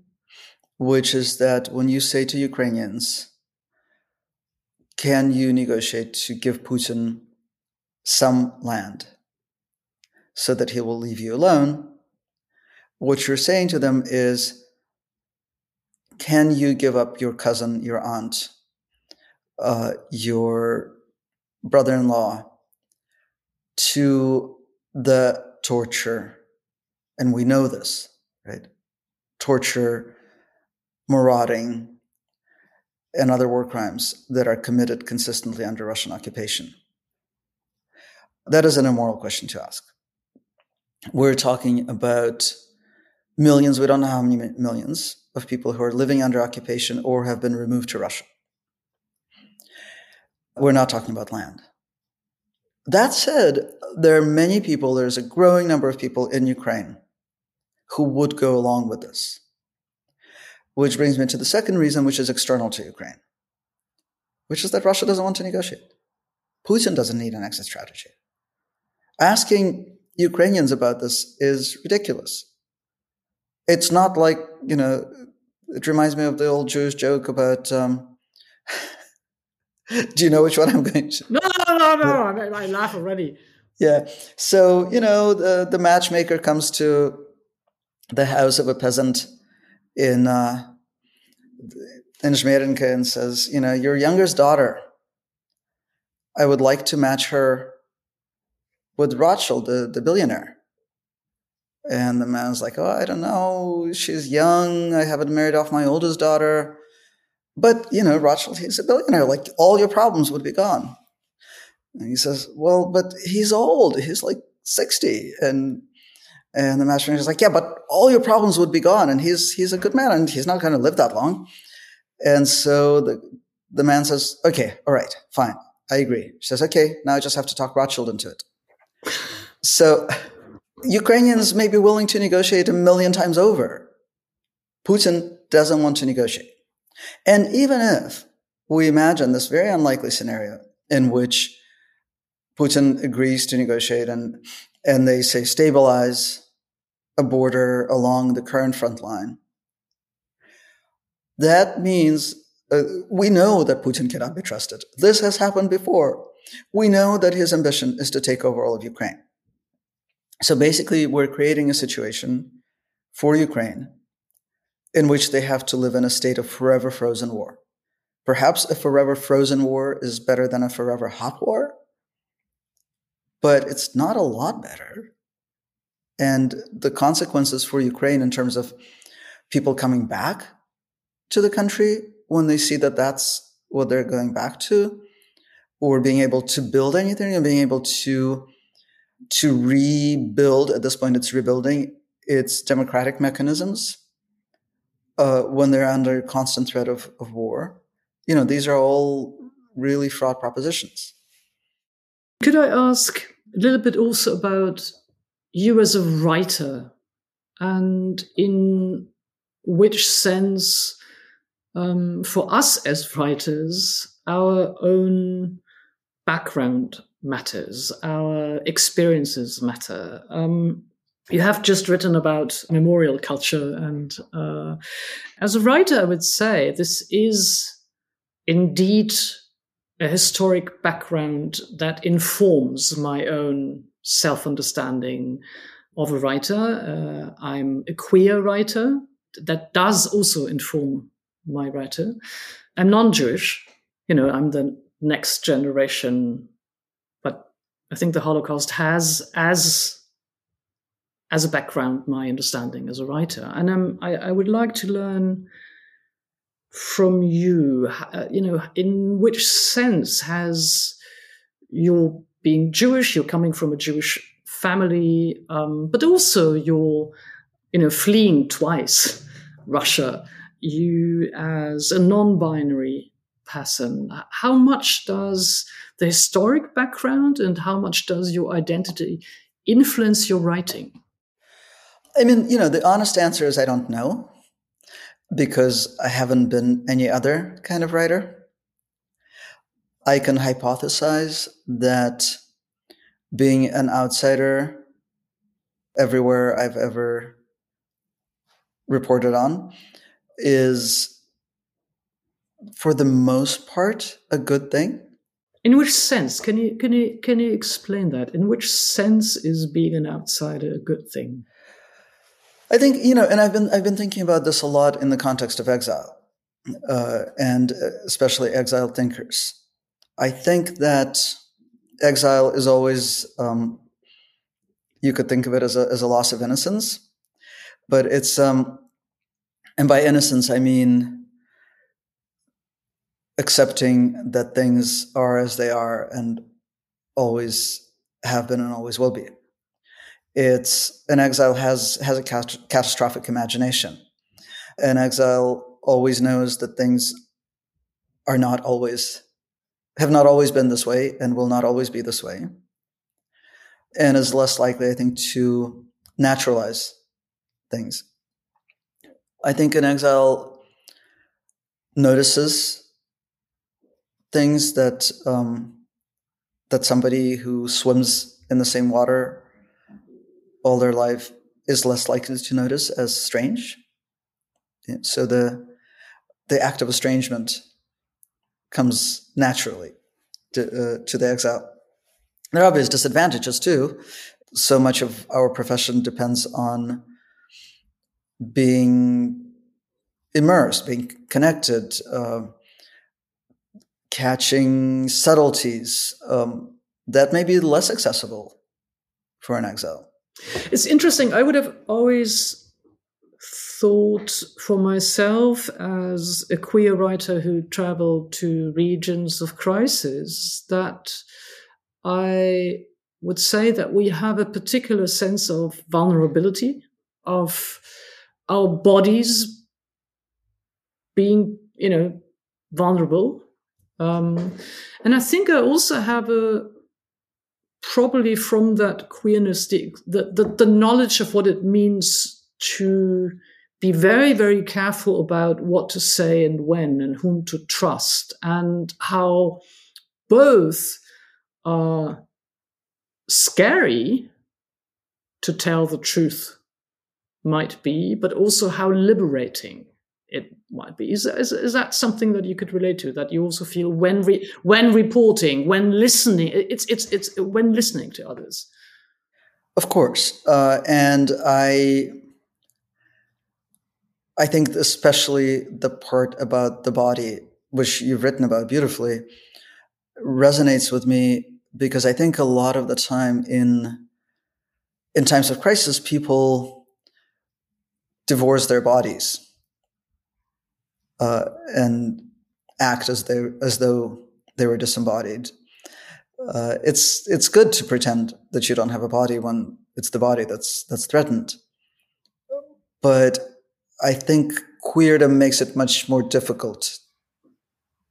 which is that when you say to Ukrainians, can you negotiate to give Putin some land so that he will leave you alone? What you're saying to them is, can you give up your cousin, your aunt, uh, your brother in law to the torture? And we know this, right? Torture, marauding, and other war crimes that are committed consistently under Russian occupation? That is an immoral question to ask. We're talking about millions, we don't know how many millions of people who are living under occupation or have been removed to Russia. We're not talking about land. That said, there are many people, there's a growing number of people in Ukraine who would go along with this. Which brings me to the second reason, which is external to Ukraine, which is that Russia doesn't want to negotiate. Putin doesn't need an exit strategy. Asking Ukrainians about this is ridiculous. It's not like, you know, it reminds me of the old Jewish joke about. Um, do you know which one I'm going to? No, no, no. no. I, I laugh already. Yeah. So, you know, the, the matchmaker comes to the house of a peasant in uh, in Zhmerenka and says, you know, your youngest daughter, I would like to match her with Rothschild, the, the billionaire. And the man's like, oh, I don't know. She's young. I haven't married off my oldest daughter. But, you know, Rothschild, he's a billionaire. Like, all your problems would be gone. And he says, well, but he's old. He's like 60. And and the matchmaker is like, yeah, but all your problems would be gone. And he's, he's a good man and he's not going to live that long. And so the, the man says, okay, all right, fine. I agree. She says, okay, now I just have to talk Rothschild into it. So Ukrainians may be willing to negotiate a million times over. Putin doesn't want to negotiate. And even if we imagine this very unlikely scenario in which Putin agrees to negotiate and, and they say stabilize a border along the current front line. That means uh, we know that Putin cannot be trusted. This has happened before. We know that his ambition is to take over all of Ukraine. So basically, we're creating a situation for Ukraine in which they have to live in a state of forever frozen war. Perhaps a forever frozen war is better than a forever hot war, but it's not a lot better. And the consequences for Ukraine in terms of people coming back to the country when they see that that's what they're going back to, or being able to build anything and being able to to rebuild at this point it's rebuilding its democratic mechanisms uh, when they're under constant threat of, of war. You know these are all really fraught propositions. Could i ask a little bit also about you as a writer and in which sense um, for us as writers our own background matters our experiences matter. Um, you have just written about memorial culture and uh, as a writer i would say this is indeed a historic background that informs my own self understanding of a writer. Uh, I'm a queer writer. That does also inform my writer. I'm non Jewish. You know, I'm the next generation. But I think the Holocaust has, as as a background, my understanding as a writer. And um, I, I would like to learn from you? Uh, you know, in which sense has your being Jewish, you're coming from a Jewish family, um, but also you're, you know, fleeing twice Russia. You as a non-binary person, how much does the historic background and how much does your identity influence your writing? I mean, you know, the honest answer is I don't know because I haven't been any other kind of writer. I can hypothesize that being an outsider everywhere I've ever reported on is, for the most part, a good thing. In which sense can you can you can you explain that? In which sense is being an outsider a good thing? I think you know, and I've been I've been thinking about this a lot in the context of exile, uh, and especially exiled thinkers. I think that exile is always um, you could think of it as a as a loss of innocence, but it's um, and by innocence I mean accepting that things are as they are and always have been and always will be. It's an exile has has a cat- catastrophic imagination. An exile always knows that things are not always have not always been this way and will not always be this way, and is less likely, I think, to naturalize things. I think an exile notices things that um, that somebody who swims in the same water all their life is less likely to notice as strange. So the the act of estrangement comes naturally to, uh, to the exile. There are obvious disadvantages too. So much of our profession depends on being immersed, being connected, uh, catching subtleties um, that may be less accessible for an exile. It's interesting. I would have always thought for myself as a queer writer who traveled to regions of crisis that I would say that we have a particular sense of vulnerability of our bodies being, you know, vulnerable. Um, and I think I also have a probably from that queerness, the, the, the, the knowledge of what it means to be very, very careful about what to say and when and whom to trust, and how both are scary to tell the truth might be, but also how liberating it might be. Is, is, is that something that you could relate to? That you also feel when re, when reporting, when listening, it's it's it's when listening to others. Of course, uh, and I I think especially the part about the body, which you've written about beautifully, resonates with me because I think a lot of the time in in times of crisis, people divorce their bodies uh, and act as they as though they were disembodied. Uh, it's it's good to pretend that you don't have a body when it's the body that's that's threatened, but I think queerdom makes it much more difficult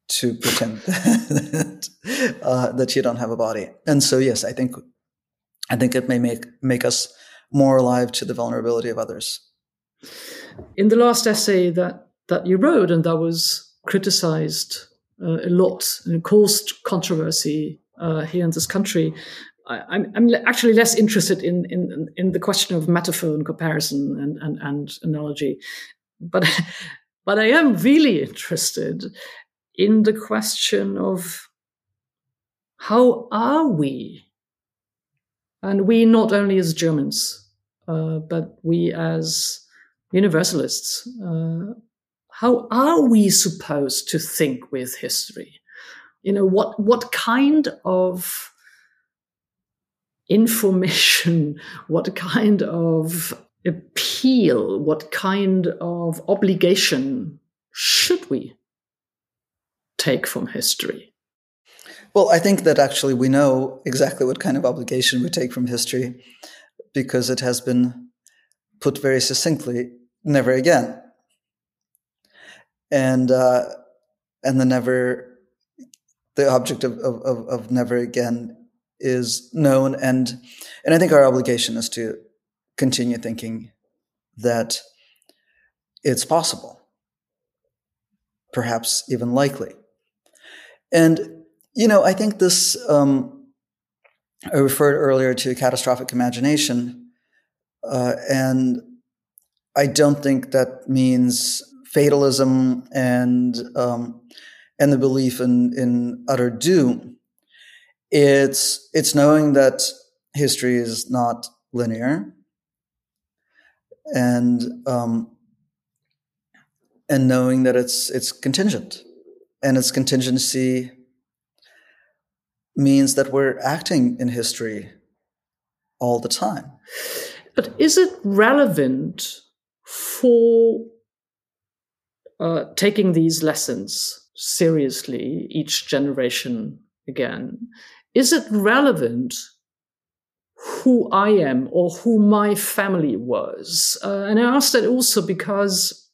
to pretend that, uh, that you don't have a body. And so, yes, I think I think it may make make us more alive to the vulnerability of others. In the last essay that that you wrote, and that was criticized uh, a lot and caused controversy uh, here in this country. I, am I'm actually less interested in, in, in the question of metaphor and comparison and, and, and analogy, but but I am really interested in the question of how are we, and we not only as Germans, uh, but we as universalists, uh, how are we supposed to think with history? You know, what, what kind of information, what kind of appeal, what kind of obligation should we take from history? Well, I think that actually we know exactly what kind of obligation we take from history because it has been put very succinctly never again. And, uh, and the never, the object of, of, of never again is known. And, and I think our obligation is to continue thinking that it's possible, perhaps even likely. And, you know, I think this, um, I referred earlier to catastrophic imagination, uh, and I don't think that means fatalism and um, and the belief in in utter doom. It's it's knowing that history is not linear, and um, and knowing that it's it's contingent, and its contingency means that we're acting in history all the time. But is it relevant for uh, taking these lessons seriously each generation again? Is it relevant who I am or who my family was? Uh, and I ask that also because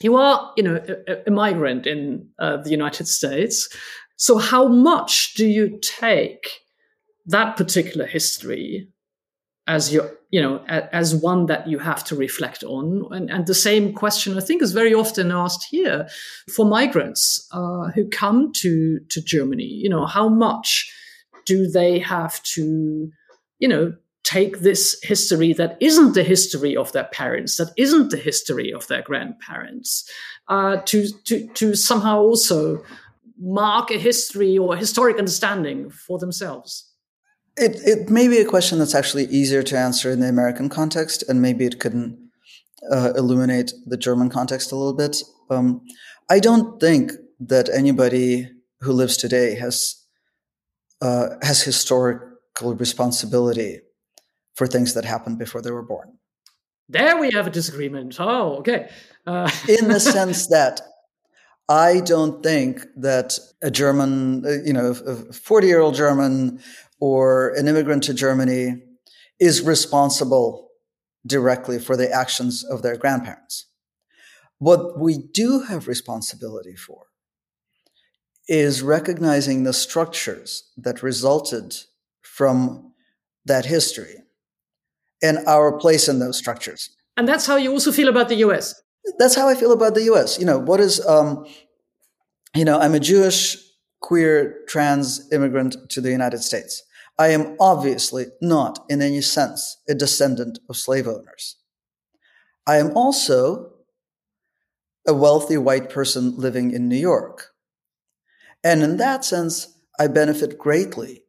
you are, you know, a, a migrant in uh, the United States. So how much do you take that particular history as your, you know, as one that you have to reflect on? And, and the same question I think is very often asked here for migrants uh, who come to to Germany. You know, how much do they have to, you know, take this history that isn't the history of their parents, that isn't the history of their grandparents, uh, to, to, to somehow also mark a history or a historic understanding for themselves? It, it may be a question that's actually easier to answer in the American context, and maybe it couldn't uh, illuminate the German context a little bit. Um, I don't think that anybody who lives today has uh, has historical responsibility for things that happened before they were born. There we have a disagreement. Oh, okay. Uh. in the sense that I don't think that a German, uh, you know, a 40 year old German or an immigrant to Germany is responsible directly for the actions of their grandparents. What we do have responsibility for is recognizing the structures that resulted from that history and our place in those structures. And that's how you also feel about the US. That's how I feel about the US. You know, what is, um, you know, I'm a Jewish, queer, trans immigrant to the United States. I am obviously not in any sense a descendant of slave owners. I am also a wealthy white person living in New York. And in that sense, I benefit greatly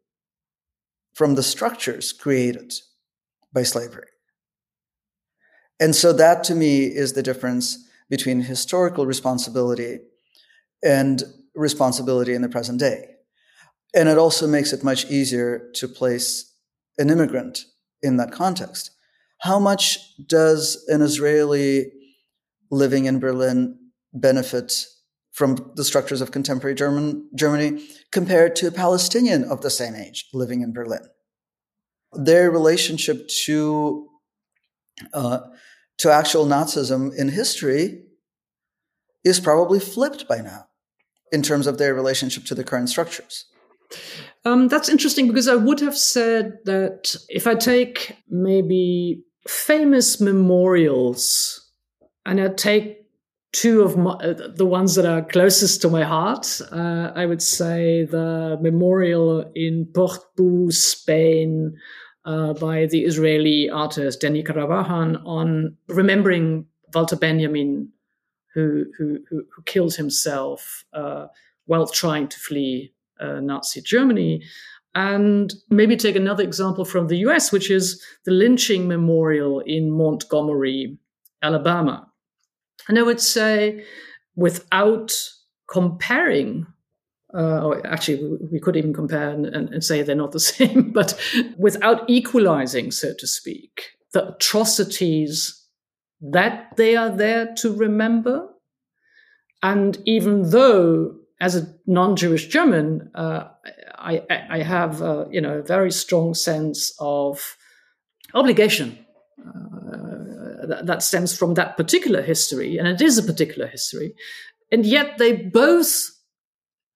from the structures created by slavery. And so that to me is the difference between historical responsibility and responsibility in the present day. And it also makes it much easier to place an immigrant in that context. How much does an Israeli living in Berlin benefit from the structures of contemporary German, Germany compared to a Palestinian of the same age living in Berlin? their relationship to uh, to actual Nazism in history is probably flipped by now in terms of their relationship to the current structures. Um, that's interesting because I would have said that if I take maybe famous memorials and I take two of my, uh, the ones that are closest to my heart, uh, I would say the memorial in Portbou, Spain, uh, by the Israeli artist Danny Karavan on remembering Walter Benjamin, who, who, who, who killed himself uh, while trying to flee uh, Nazi Germany. And maybe take another example from the US, which is the lynching memorial in Montgomery, Alabama. And I would say, without comparing uh, or actually we could even compare and, and, and, say they're not the same, but without equalizing, so to speak, the atrocities that they are there to remember. And even though, as a non-Jewish German, uh, I, I, have, uh, you know, a very strong sense of obligation uh, that, stems from that particular history, and it is a particular history. And yet they both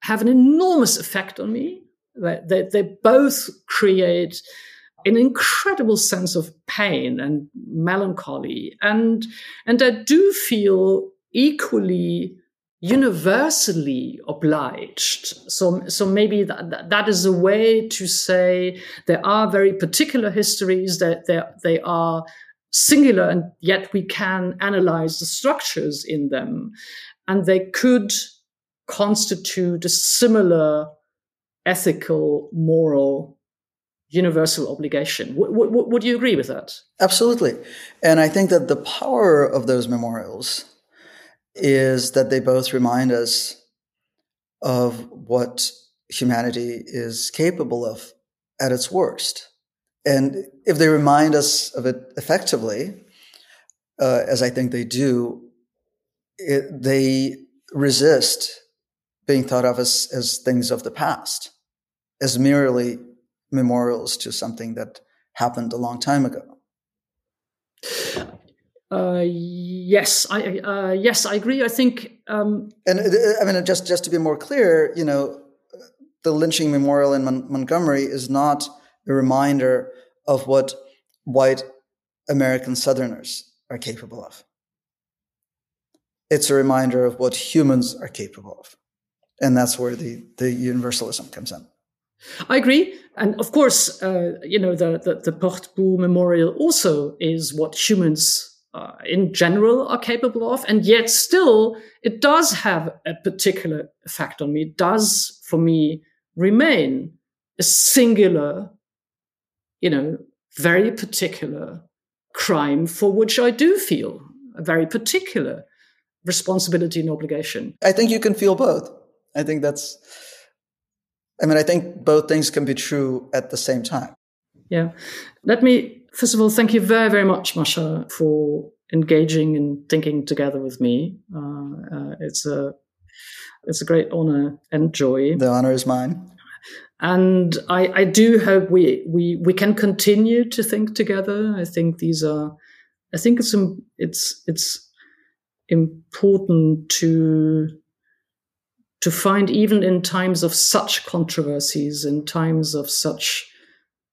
have an enormous effect on me. They, they, both create an incredible sense of pain and melancholy. And, and I do feel equally universally obliged. So, so maybe that, that is a way to say there are very particular histories that they are singular and yet we can analyze the structures in them. And they could constitute a similar ethical, moral, universal obligation. W- w- would you agree with that? Absolutely. And I think that the power of those memorials is that they both remind us of what humanity is capable of at its worst. And if they remind us of it effectively, uh, as I think they do, it, they resist being thought of as, as things of the past, as merely memorials to something that happened a long time ago. Uh, yes, I uh, yes I agree. I think, um, and uh, I mean, just just to be more clear, you know, the lynching memorial in Mon- Montgomery is not a reminder of what white American Southerners are capable of. It's a reminder of what humans are capable of. And that's where the, the universalism comes in. I agree. And of course, uh, you know, the, the, the Portbou Memorial also is what humans uh, in general are capable of. And yet still, it does have a particular effect on me. It does, for me, remain a singular, you know, very particular crime for which I do feel a very particular responsibility and obligation. I think you can feel both. I think that's, I mean, I think both things can be true at the same time. Yeah. Let me, first of all, thank you very, very much, Masha, for engaging and thinking together with me. Uh, uh, it's a, it's a great honor and joy. The honor is mine. And I, I do hope we, we, we can continue to think together. I think these are, I think it's, it's, it's important to to find even in times of such controversies, in times of such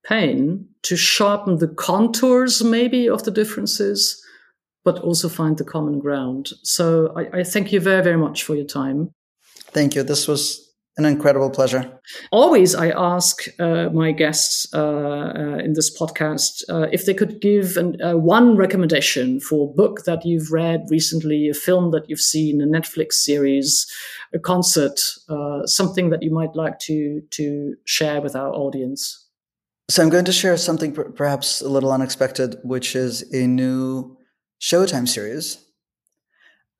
pain, to sharpen the contours maybe of the differences, but also find the common ground. So I, I thank you very, very much for your time. Thank you. This was an incredible pleasure. Always, I ask uh, my guests uh, uh, in this podcast uh, if they could give an, uh, one recommendation for a book that you've read recently, a film that you've seen, a Netflix series, a concert, uh, something that you might like to to share with our audience. So I'm going to share something perhaps a little unexpected, which is a new Showtime series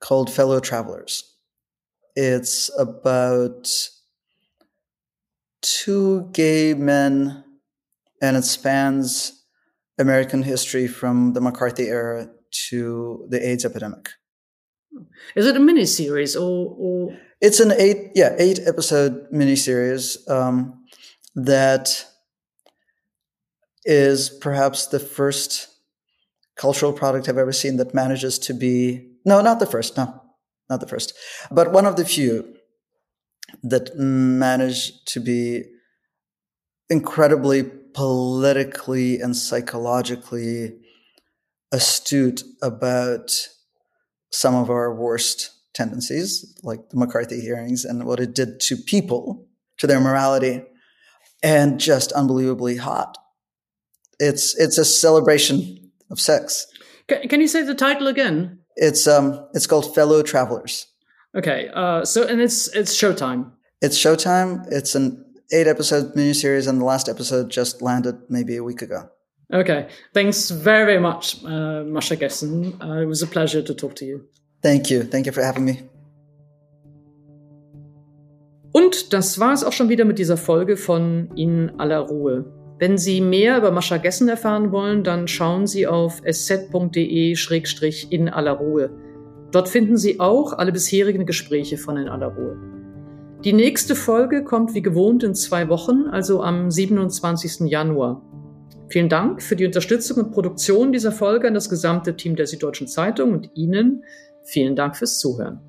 called Fellow Travelers. It's about two gay men, and it spans American history from the McCarthy era to the AIDS epidemic. Is it a miniseries or, or? It's an eight, yeah, eight episode miniseries um, that is perhaps the first cultural product I've ever seen that manages to be no, not the first, no, not the first, but one of the few that managed to be incredibly politically and psychologically astute about some of our worst tendencies, like the McCarthy hearings and what it did to people, to their morality, and just unbelievably hot. It's it's a celebration of sex. Can, can you say the title again? It's um it's called Fellow Travelers. Okay, uh, so and it's it's Showtime. It's Showtime. It's an eight episode miniseries, and the last episode just landed maybe a week ago. Okay, thanks very very much, uh, Masha Gessen. Uh, it was a pleasure to talk to you. Thank you. Thank you for having me. Und das war es auch schon wieder mit dieser Folge von In aller Ruhe. Wenn Sie mehr über Mascha Gessen erfahren wollen, dann schauen Sie auf sz.de-in aller Ruhe. Dort finden Sie auch alle bisherigen Gespräche von In aller Ruhe. Die nächste Folge kommt wie gewohnt in zwei Wochen, also am 27. Januar. Vielen Dank für die Unterstützung und Produktion dieser Folge an das gesamte Team der Süddeutschen Zeitung und Ihnen vielen Dank fürs Zuhören.